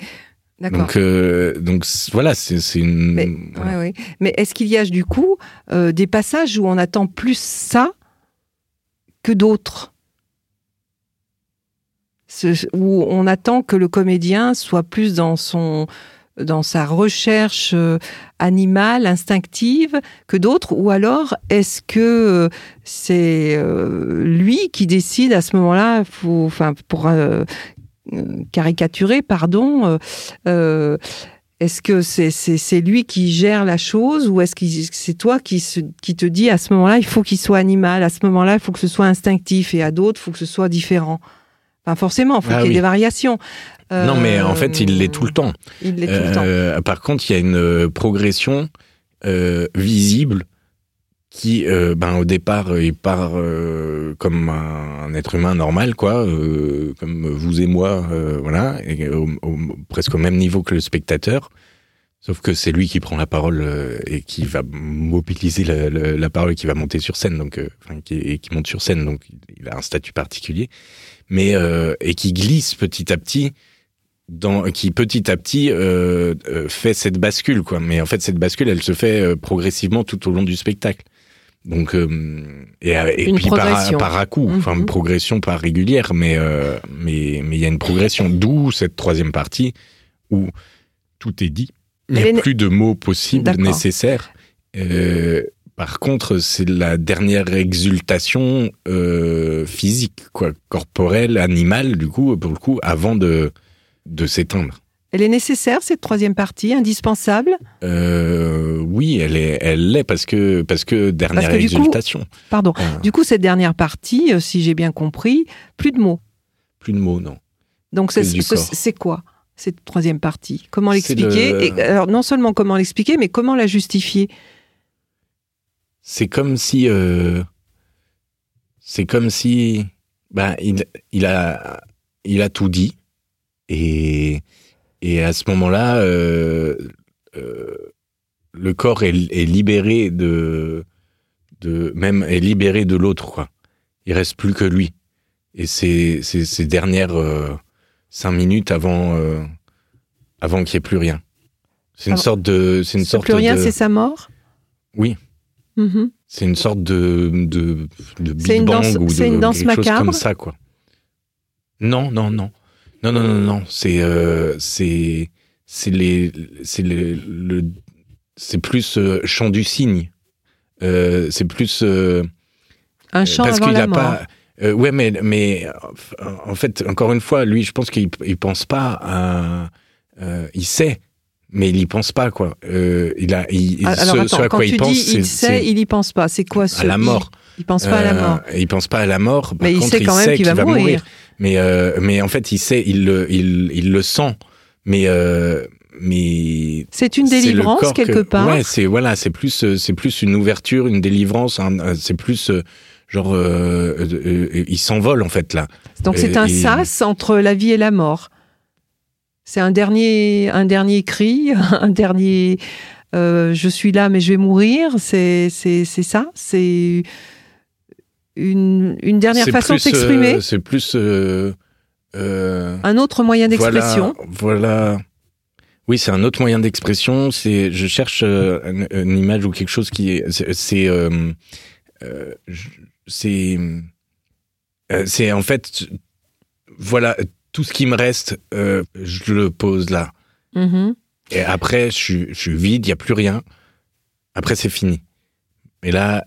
D'accord. Donc, euh, donc voilà, c'est c'est une. Mais, voilà. ouais, ouais. Mais est-ce qu'il y a du coup euh, des passages où on attend plus ça que d'autres? Ce- Où on attend que le comédien soit plus dans son dans sa recherche euh, animale, instinctive que d'autres Ou alors est-ce que euh, c'est euh, lui qui décide à ce moment-là, faut- enfin pour euh, caricaturer, pardon, euh, est-ce que c'est lui qui gère la chose ou est-ce que c'est toi qui, se, qui te dis à ce moment-là, il faut qu'il soit animal, à ce moment-là, il faut que ce soit instinctif et à d'autres, il faut que ce soit différent? Enfin, forcément, il faut Ah qu'il y ait oui. des variations. Non, mais en fait, il l'est tout le temps. Il l'est tout le temps. Euh, par contre, il y a une euh, progression euh, visible qui, euh, ben, au départ, euh, il part euh, comme un, un être humain normal, quoi, euh, comme vous et moi, euh, voilà, et au- au- presque au même niveau que le spectateur. Sauf que c'est lui qui prend la parole euh, et qui va mobiliser la, la- la parole et qui va monter sur scène, donc, euh, enfin, qui, et qui monte sur scène, donc il a un statut particulier, mais euh, et qui glisse petit à petit dans, qui petit à petit euh, euh, fait cette bascule, quoi. Mais en fait, cette bascule, elle se fait euh, progressivement tout au long du spectacle. Donc, euh, et, euh, et Une puis par, par à coup, enfin, Mhm. une progression pas régulière, mais euh, mais mais il y a une progression. D'où cette troisième partie où tout est dit. Il n'y a plus de mots possibles nécessaires. Euh, par contre, c'est la dernière exultation euh, physique, quoi, corporelle, animale, du coup, pour le coup, avant de de s'éteindre. Elle est nécessaire, cette troisième partie, indispensable? Euh, oui, elle est, elle l'est parce que parce que dernière Parce que du coup- exultation. Pardon. Ah, Du coup, cette dernière partie, euh, si j'ai bien compris, plus de mots. plus de mots, non. Donc, ce- c'est quoi cette troisième partie? Comment l'expliquer? Alors non seulement comment l'expliquer, mais comment la justifier? C'est comme si, euh, c'est comme si, ben il, il a, il a tout dit et et à ce moment-là, euh, euh, le corps est, libéré de, de, même est libéré de l'autre, quoi. Il reste plus que lui. Et c'est ces dernières euh, cinq minutes avant, euh, avant qu'il n'y ait plus rien. C'est une sorte de, c'est une sorte plus rien, c'est sa mort? Oui. Mm-hmm. C'est une sorte de, de, de Big Bang ou de une danse quelque macabre. chose comme ça, quoi. Non, non, non. Non, non, non, non. C'est, euh, c'est, les, le, c'est plus euh, chant du cygne. Euh, c'est plus. Euh, un chant parce qu'il n'a pas. ouais, mais, mais en fait, encore une fois, lui, je pense qu'il il pense pas à. il sait, mais il y pense pas, quoi. il a, il, Alors, ce, attends, à quoi il pense, il sait, il y pense pas. C'est quoi ce À la mort. Il, pense pas à la mort. Il pense pas à la mort. Par mais contre, il sait quand même qu'il va, mourir. Mais, mais en fait, il sait, il le, il, il le sent. Mais mais c'est une délivrance quelque part. Ouais, c'est voilà, c'est plus euh, c'est plus une ouverture, une délivrance. C'est plus euh, genre euh, il s'envole en fait là. Donc c'est un sas entre la vie et la mort. C'est un dernier un dernier cri, un dernier je suis là mais je vais mourir. C'est c'est c'est ça. C'est une, une dernière façon de s'exprimer. c'est plus un autre moyen d'expression. voilà oui, c'est un autre moyen d'expression. C'est, je cherche euh, une, image ou quelque chose qui est, c'est, euh, euh, c'est, c'est en fait, voilà, tout ce qui me reste, je le pose là. Mm-hmm. Et après, je, suis vide, il y a plus rien. Après, c'est fini. Et là,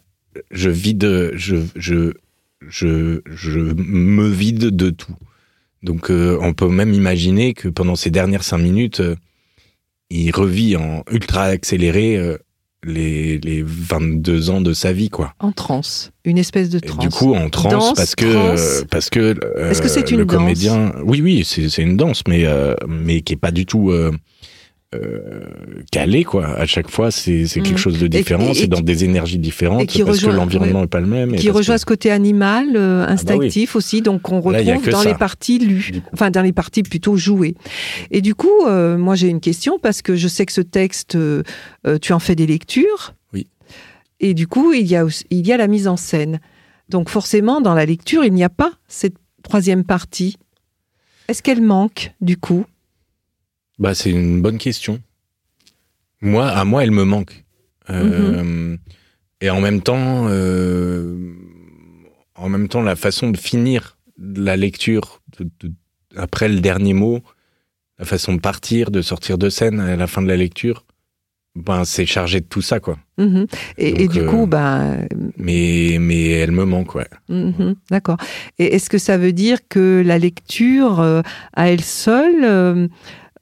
je vide, je, je, je, je me vide de tout. Donc, on peut même imaginer que pendant ces dernières cinq minutes il revit en ultra accéléré euh, les, les 22 ans de sa vie, quoi. En transe, une espèce de transe. du coup, en transe, parce que euh, parce que Est-ce que c'est une le danse? comédien, oui, oui, c'est une danse, mais euh, mais qui est pas du tout calé quoi. À chaque fois, c'est quelque mm. chose de différent. C'est dans des énergies différentes parce que l'environnement n'est pas le même. qui rejoint ce côté animal, euh, ah bah instinctif aussi. Donc on retrouve dans les parties lues, enfin dans les parties plutôt jouées. Et du coup, euh, moi j'ai une question parce que je sais que ce texte, euh, tu en fais des lectures. Oui. Et du coup, il y a il y a la mise en scène. Donc forcément, dans la lecture, il n'y a pas cette troisième partie. Est-ce qu'elle manque du coup? Bah, c'est une bonne question. Moi, à moi, elle me manque. Euh, mhm. Et en même temps, euh, en même temps, la façon de finir la lecture après le dernier mot, la façon de partir, de sortir de scène à la fin de la lecture, ben c'est chargé de tout ça quoi. Mhm. Et, du coup, ben. Mais mais elle me manque ouais. Mhm. D'accord. Et est-ce que ça veut dire que la lecture euh, à elle seule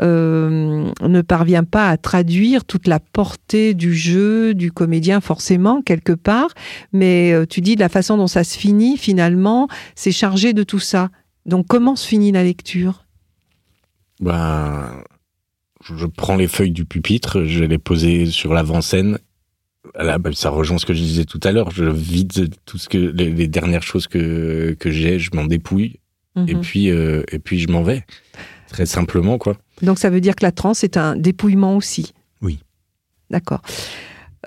euh, ne parvient pas à traduire toute la portée du jeu du comédien forcément quelque part, mais euh, tu dis de la façon dont ça se finit finalement, c'est chargé de tout ça. Donc comment se finit la lecture? Ben, je prends les feuilles du pupitre, je les poser sur l'avant-scène. Ben, ça rejoint ce que je disais tout à l'heure. Je vide tout ce que les, dernières choses que que j'ai, je m'en dépouille et mhm. puis euh, et puis je m'en vais. Très simplement, quoi. Donc ça veut dire que la transe est un dépouillement aussi. Oui. D'accord.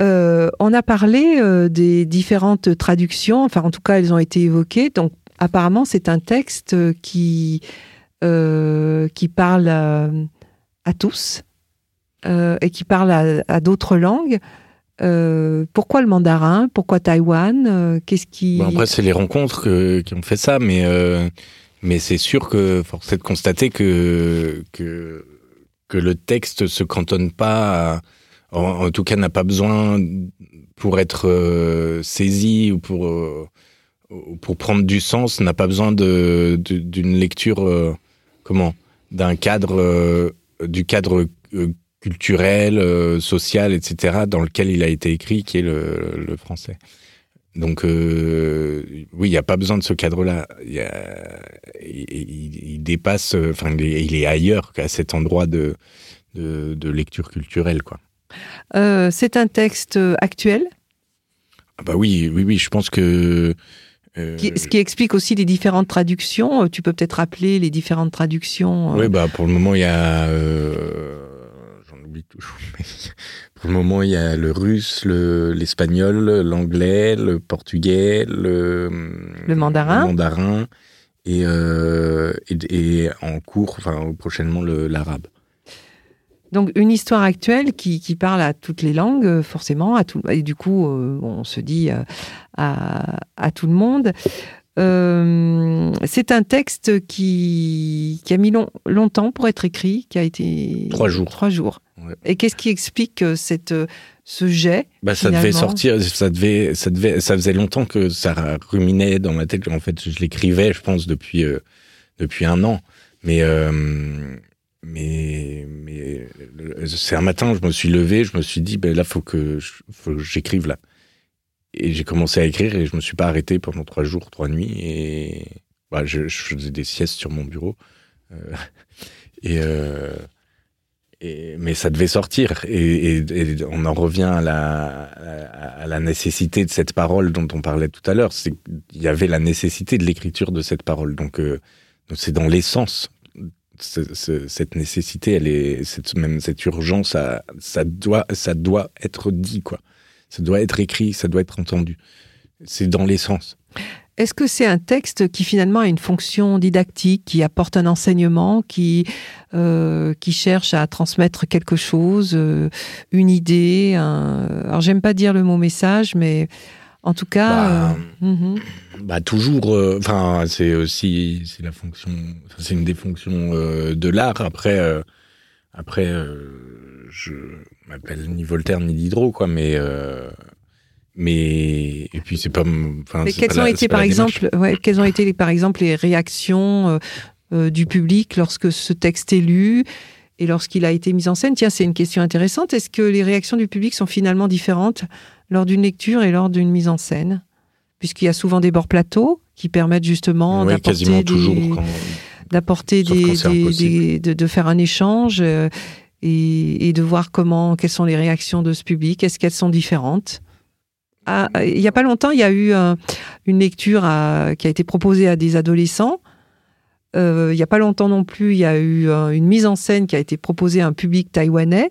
Euh, on a parlé euh, des différentes traductions, enfin en tout cas elles ont été évoquées. Donc apparemment c'est un texte qui euh, qui parle à, tous et qui parle à, d'autres langues. pourquoi le mandarin? Pourquoi Taïwan? Qu'est-ce qui Après c'est les rencontres qui ont fait ça, mais mais c'est sûr que force est de constater que, que, le texte se cantonne pas, en, tout cas n'a pas besoin pour être euh, saisi ou pour, euh, pour prendre du sens, n'a pas besoin d'une lecture, euh, comment, d'un cadre, du cadre culturel, social, etc., dans lequel il a été écrit, qui est le, le français. Donc euh, oui, il n'y a pas besoin de ce cadre-là. il, dépasse, enfin, il est, ailleurs qu'à cet endroit de, de, lecture culturelle, quoi. c'est un texte actuel? Ah bah oui, oui, oui, je pense que euh, ce qui explique aussi les différentes traductions. Euh, tu peux peut-être rappeler les différentes traductions. Euh. Oui, bah pour le moment il y a, j'en oublie toujours. pour le moment il y a le russe, l'espagnol, l'anglais, le portugais, le, le mandarin, le mandarin et, et, et, en cours, enfin prochainement l'arabe. Donc une histoire actuelle qui, parle à toutes les langues, euh, forcément, à tout, et du coup, euh, on se dit euh, à, tout le monde. C'est un texte qui, a mis longtemps pour être écrit, qui a été trois jours. Trois jours. Et qu'est-ce qui explique cette, ce jet bah, ça devait sortir, ça devait, ça devait, ça faisait longtemps que ça ruminait dans ma tête. En fait, je l'écrivais, je pense, depuis depuis un an. Mais mais mais c'est un matin, je me suis levé, je me suis dit, ben là, faut que j'écrive là. Et j'ai commencé à écrire et je me suis pas arrêté pendant trois jours, trois nuits. Et bah, je, faisais des siestes sur mon bureau. Euh, euh, et, mais ça devait sortir. Et, et, on en revient à la, à la nécessité de cette parole dont on parlait tout à l'heure. Il y avait la nécessité de l'écriture de cette parole. Donc, euh, c'est dans l'essence cette nécessité, elle est, cette, même cette urgence, ça, ça, doit, ça doit être dit, quoi. Ça doit être écrit, ça doit être entendu. C'est dans l'essence. Est-ce que c'est un texte qui finalement a une fonction didactique, qui apporte un enseignement, qui, euh, qui cherche à transmettre quelque chose, euh, une idée un... Alors j'aime pas dire le mot message, mais en tout cas, bah, euh, mhm. bah toujours. Enfin, c'est aussi c'est la fonction. C'est une des fonctions de l'art. Après, après, je m'appelle ni Voltaire ni Diderot, quoi. Mais mais et puis c'est pas. Mais quelles ont été par exemple, ouais, quelles ont été par exemple les réactions du public lorsque ce texte est lu? Et lorsqu'il a été mis en scène, tiens, c'est une question intéressante. Est-ce que les réactions du public sont finalement différentes lors d'une lecture et lors d'une mise en scène? Puisqu'il y a souvent des bords plateaux qui permettent justement d'apporter des, d'apporter des, de, faire un échange euh, et, de voir comment, quelles sont les réactions de ce public, est-ce qu'elles sont différentes ah, il n'y a pas longtemps, il y a eu une lecture qui a été proposée à des adolescents. Euh, il n'y a pas longtemps non plus, il y a eu une mise en scène qui a été proposée à un public taïwanais.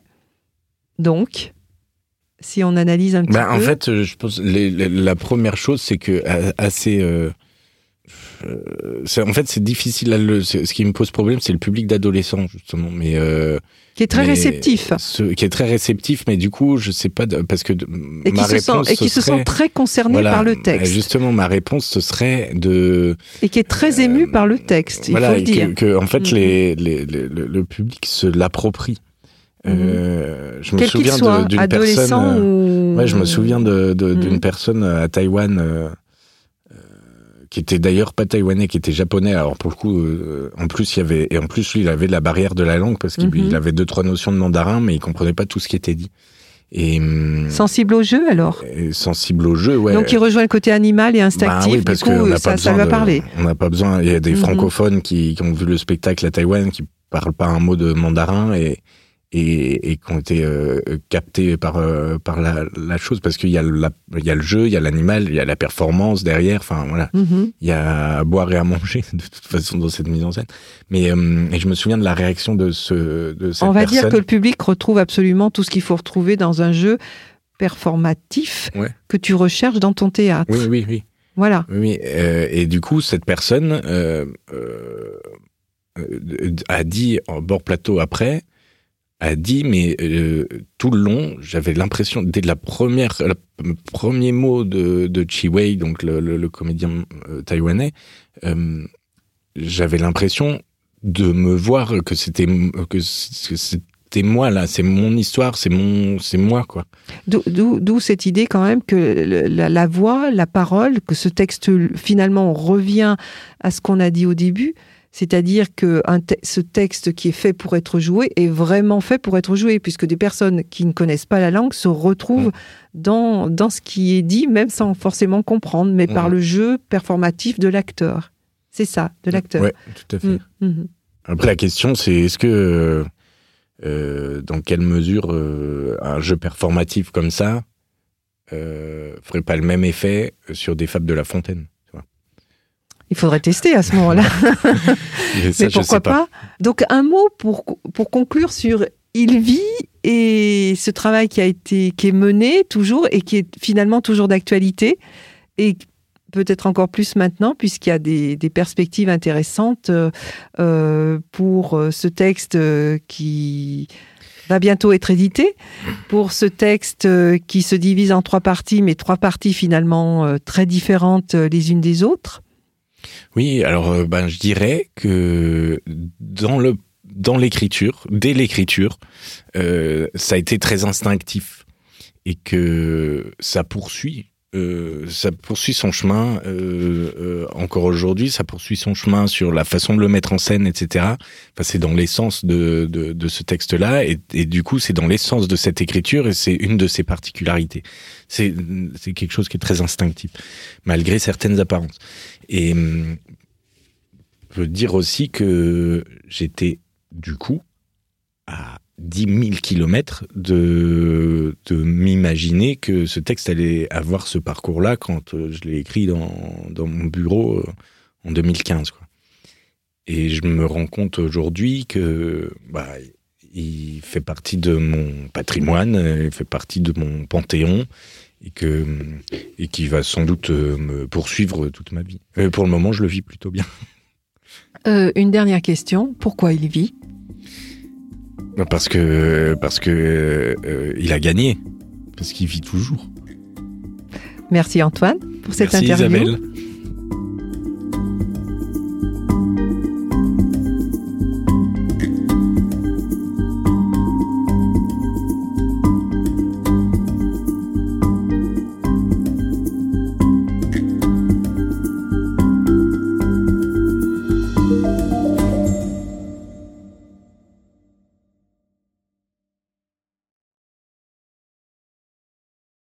Donc, si on analyse un petit ben, peu En fait, euh, je pense la première chose, c'est que assez. Euh, euh en fait, c'est difficile. À le, ce qui me pose problème, c'est le public d'adolescents justement, mais euh, qui est très réceptif. qui est très réceptif, mais du coup, je sais pas parce que et ma qui réponse se et qui se sent très concerné par le texte. Justement, ma réponse ce serait de et qui est très ému par le texte. Il faut le dire. Que, en fait, mm-hmm. les, les, le public se l'approprie. Euh, je me souviens d'une personne. Ou... Ouais, je me souviens d'une de, mhm. personne à Taïwan euh, euh, qui était d'ailleurs pas taïwanais, qui était japonais. Alors pour le coup, euh, en plus il y avait et en plus lui il avait la barrière de la langue parce qu'il mhm. avait deux trois notions de mandarin, mais il comprenait pas tout ce qui était dit. Et, hum, sensible au jeu alors? Sensible au jeu, ouais. Donc il rejoint le côté animal et instinctif. Bah oui, parce du coup, ça, ça va parler. On n'a pas besoin. Il y a des mhm. francophones qui, qui, ont vu le spectacle à Taïwan qui parlent pas un mot de mandarin et et, et qui ont été euh, captés par euh, par la, la, chose parce qu'il y a y le jeu, il y a l'animal, il y a la performance derrière. Enfin voilà, mm-hmm. il y a à boire et à manger de toute façon dans cette mise en scène. Mais euh, et je me souviens de la réaction de ce de cette On va dire que le public retrouve absolument tout ce qu'il faut retrouver dans un jeu performatif que tu recherches dans ton théâtre. Oui oui oui. Voilà. Oui, et du coup, cette personne euh, a dit en bord plateau après, a dit, mais euh, tout le long, j'avais l'impression, dès la première, le premier mot de, de Chi Wei, donc le, comédien euh, taïwanais, euh, j'avais l'impression de me voir que c'était que c'était moi là, c'est mon histoire, c'est mon, c'est moi quoi. D'où cette idée quand même que la, voix, la parole, que ce texte finalement revient à ce qu'on a dit au début c'est-à-dire que ce texte qui est fait pour être joué est vraiment fait pour être joué, puisque des personnes qui ne connaissent pas la langue se retrouvent dans, dans ce qui est dit, même sans forcément comprendre, mais par le jeu performatif de l'acteur. C'est ça, de l'acteur. Oui, tout à fait. Mm, mm. Après, la question, c'est est-ce que, euh, dans quelle mesure euh, un jeu performatif comme ça euh, ferait pas le même effet sur des fables de La Fontaine? Il faudrait tester à ce moment-là. Mais pourquoi pas. Donc un mot pour, pour conclure sur Il vit et ce travail qui a été qui est mené toujours et qui est finalement toujours d'actualité et peut-être encore plus maintenant, puisqu'il y a des, perspectives intéressantes euh, euh, pour euh, ce texte qui va bientôt être édité, pour ce texte qui se divise en trois parties, mais trois parties finalement très différentes les unes des autres. Oui, alors ben, je dirais que dans le dans l'écriture, dès l'écriture, ça a été très instinctif et que ça poursuit euh, ça poursuit son chemin euh, euh, encore aujourd'hui, ça poursuit son chemin sur la façon de le mettre en scène, etc. Enfin, c'est dans l'essence de, de, de, ce texte-là, et, et, du coup, c'est dans l'essence de cette écriture, et c'est une de ses particularités. C'est quelque chose qui est très instinctif, malgré certaines apparences. Et hum, je dire aussi que j'étais, du coup, à 10 000 kilomètres de, de m'imaginer que ce texte allait avoir ce parcours-là quand euh, je l'ai écrit dans, dans, mon bureau euh, en 2015. Quoi. Et je me rends compte aujourd'hui que bah, il fait partie de mon patrimoine, il fait partie de mon panthéon et que et qui va sans doute euh, me poursuivre toute ma vie. pour le moment, je le vis plutôt bien. Une dernière question pourquoi il vit? Parce que parce que euh, il a gagné, parce qu'il vit toujours. Merci Antoine pour cette Merci interview. Isabelle.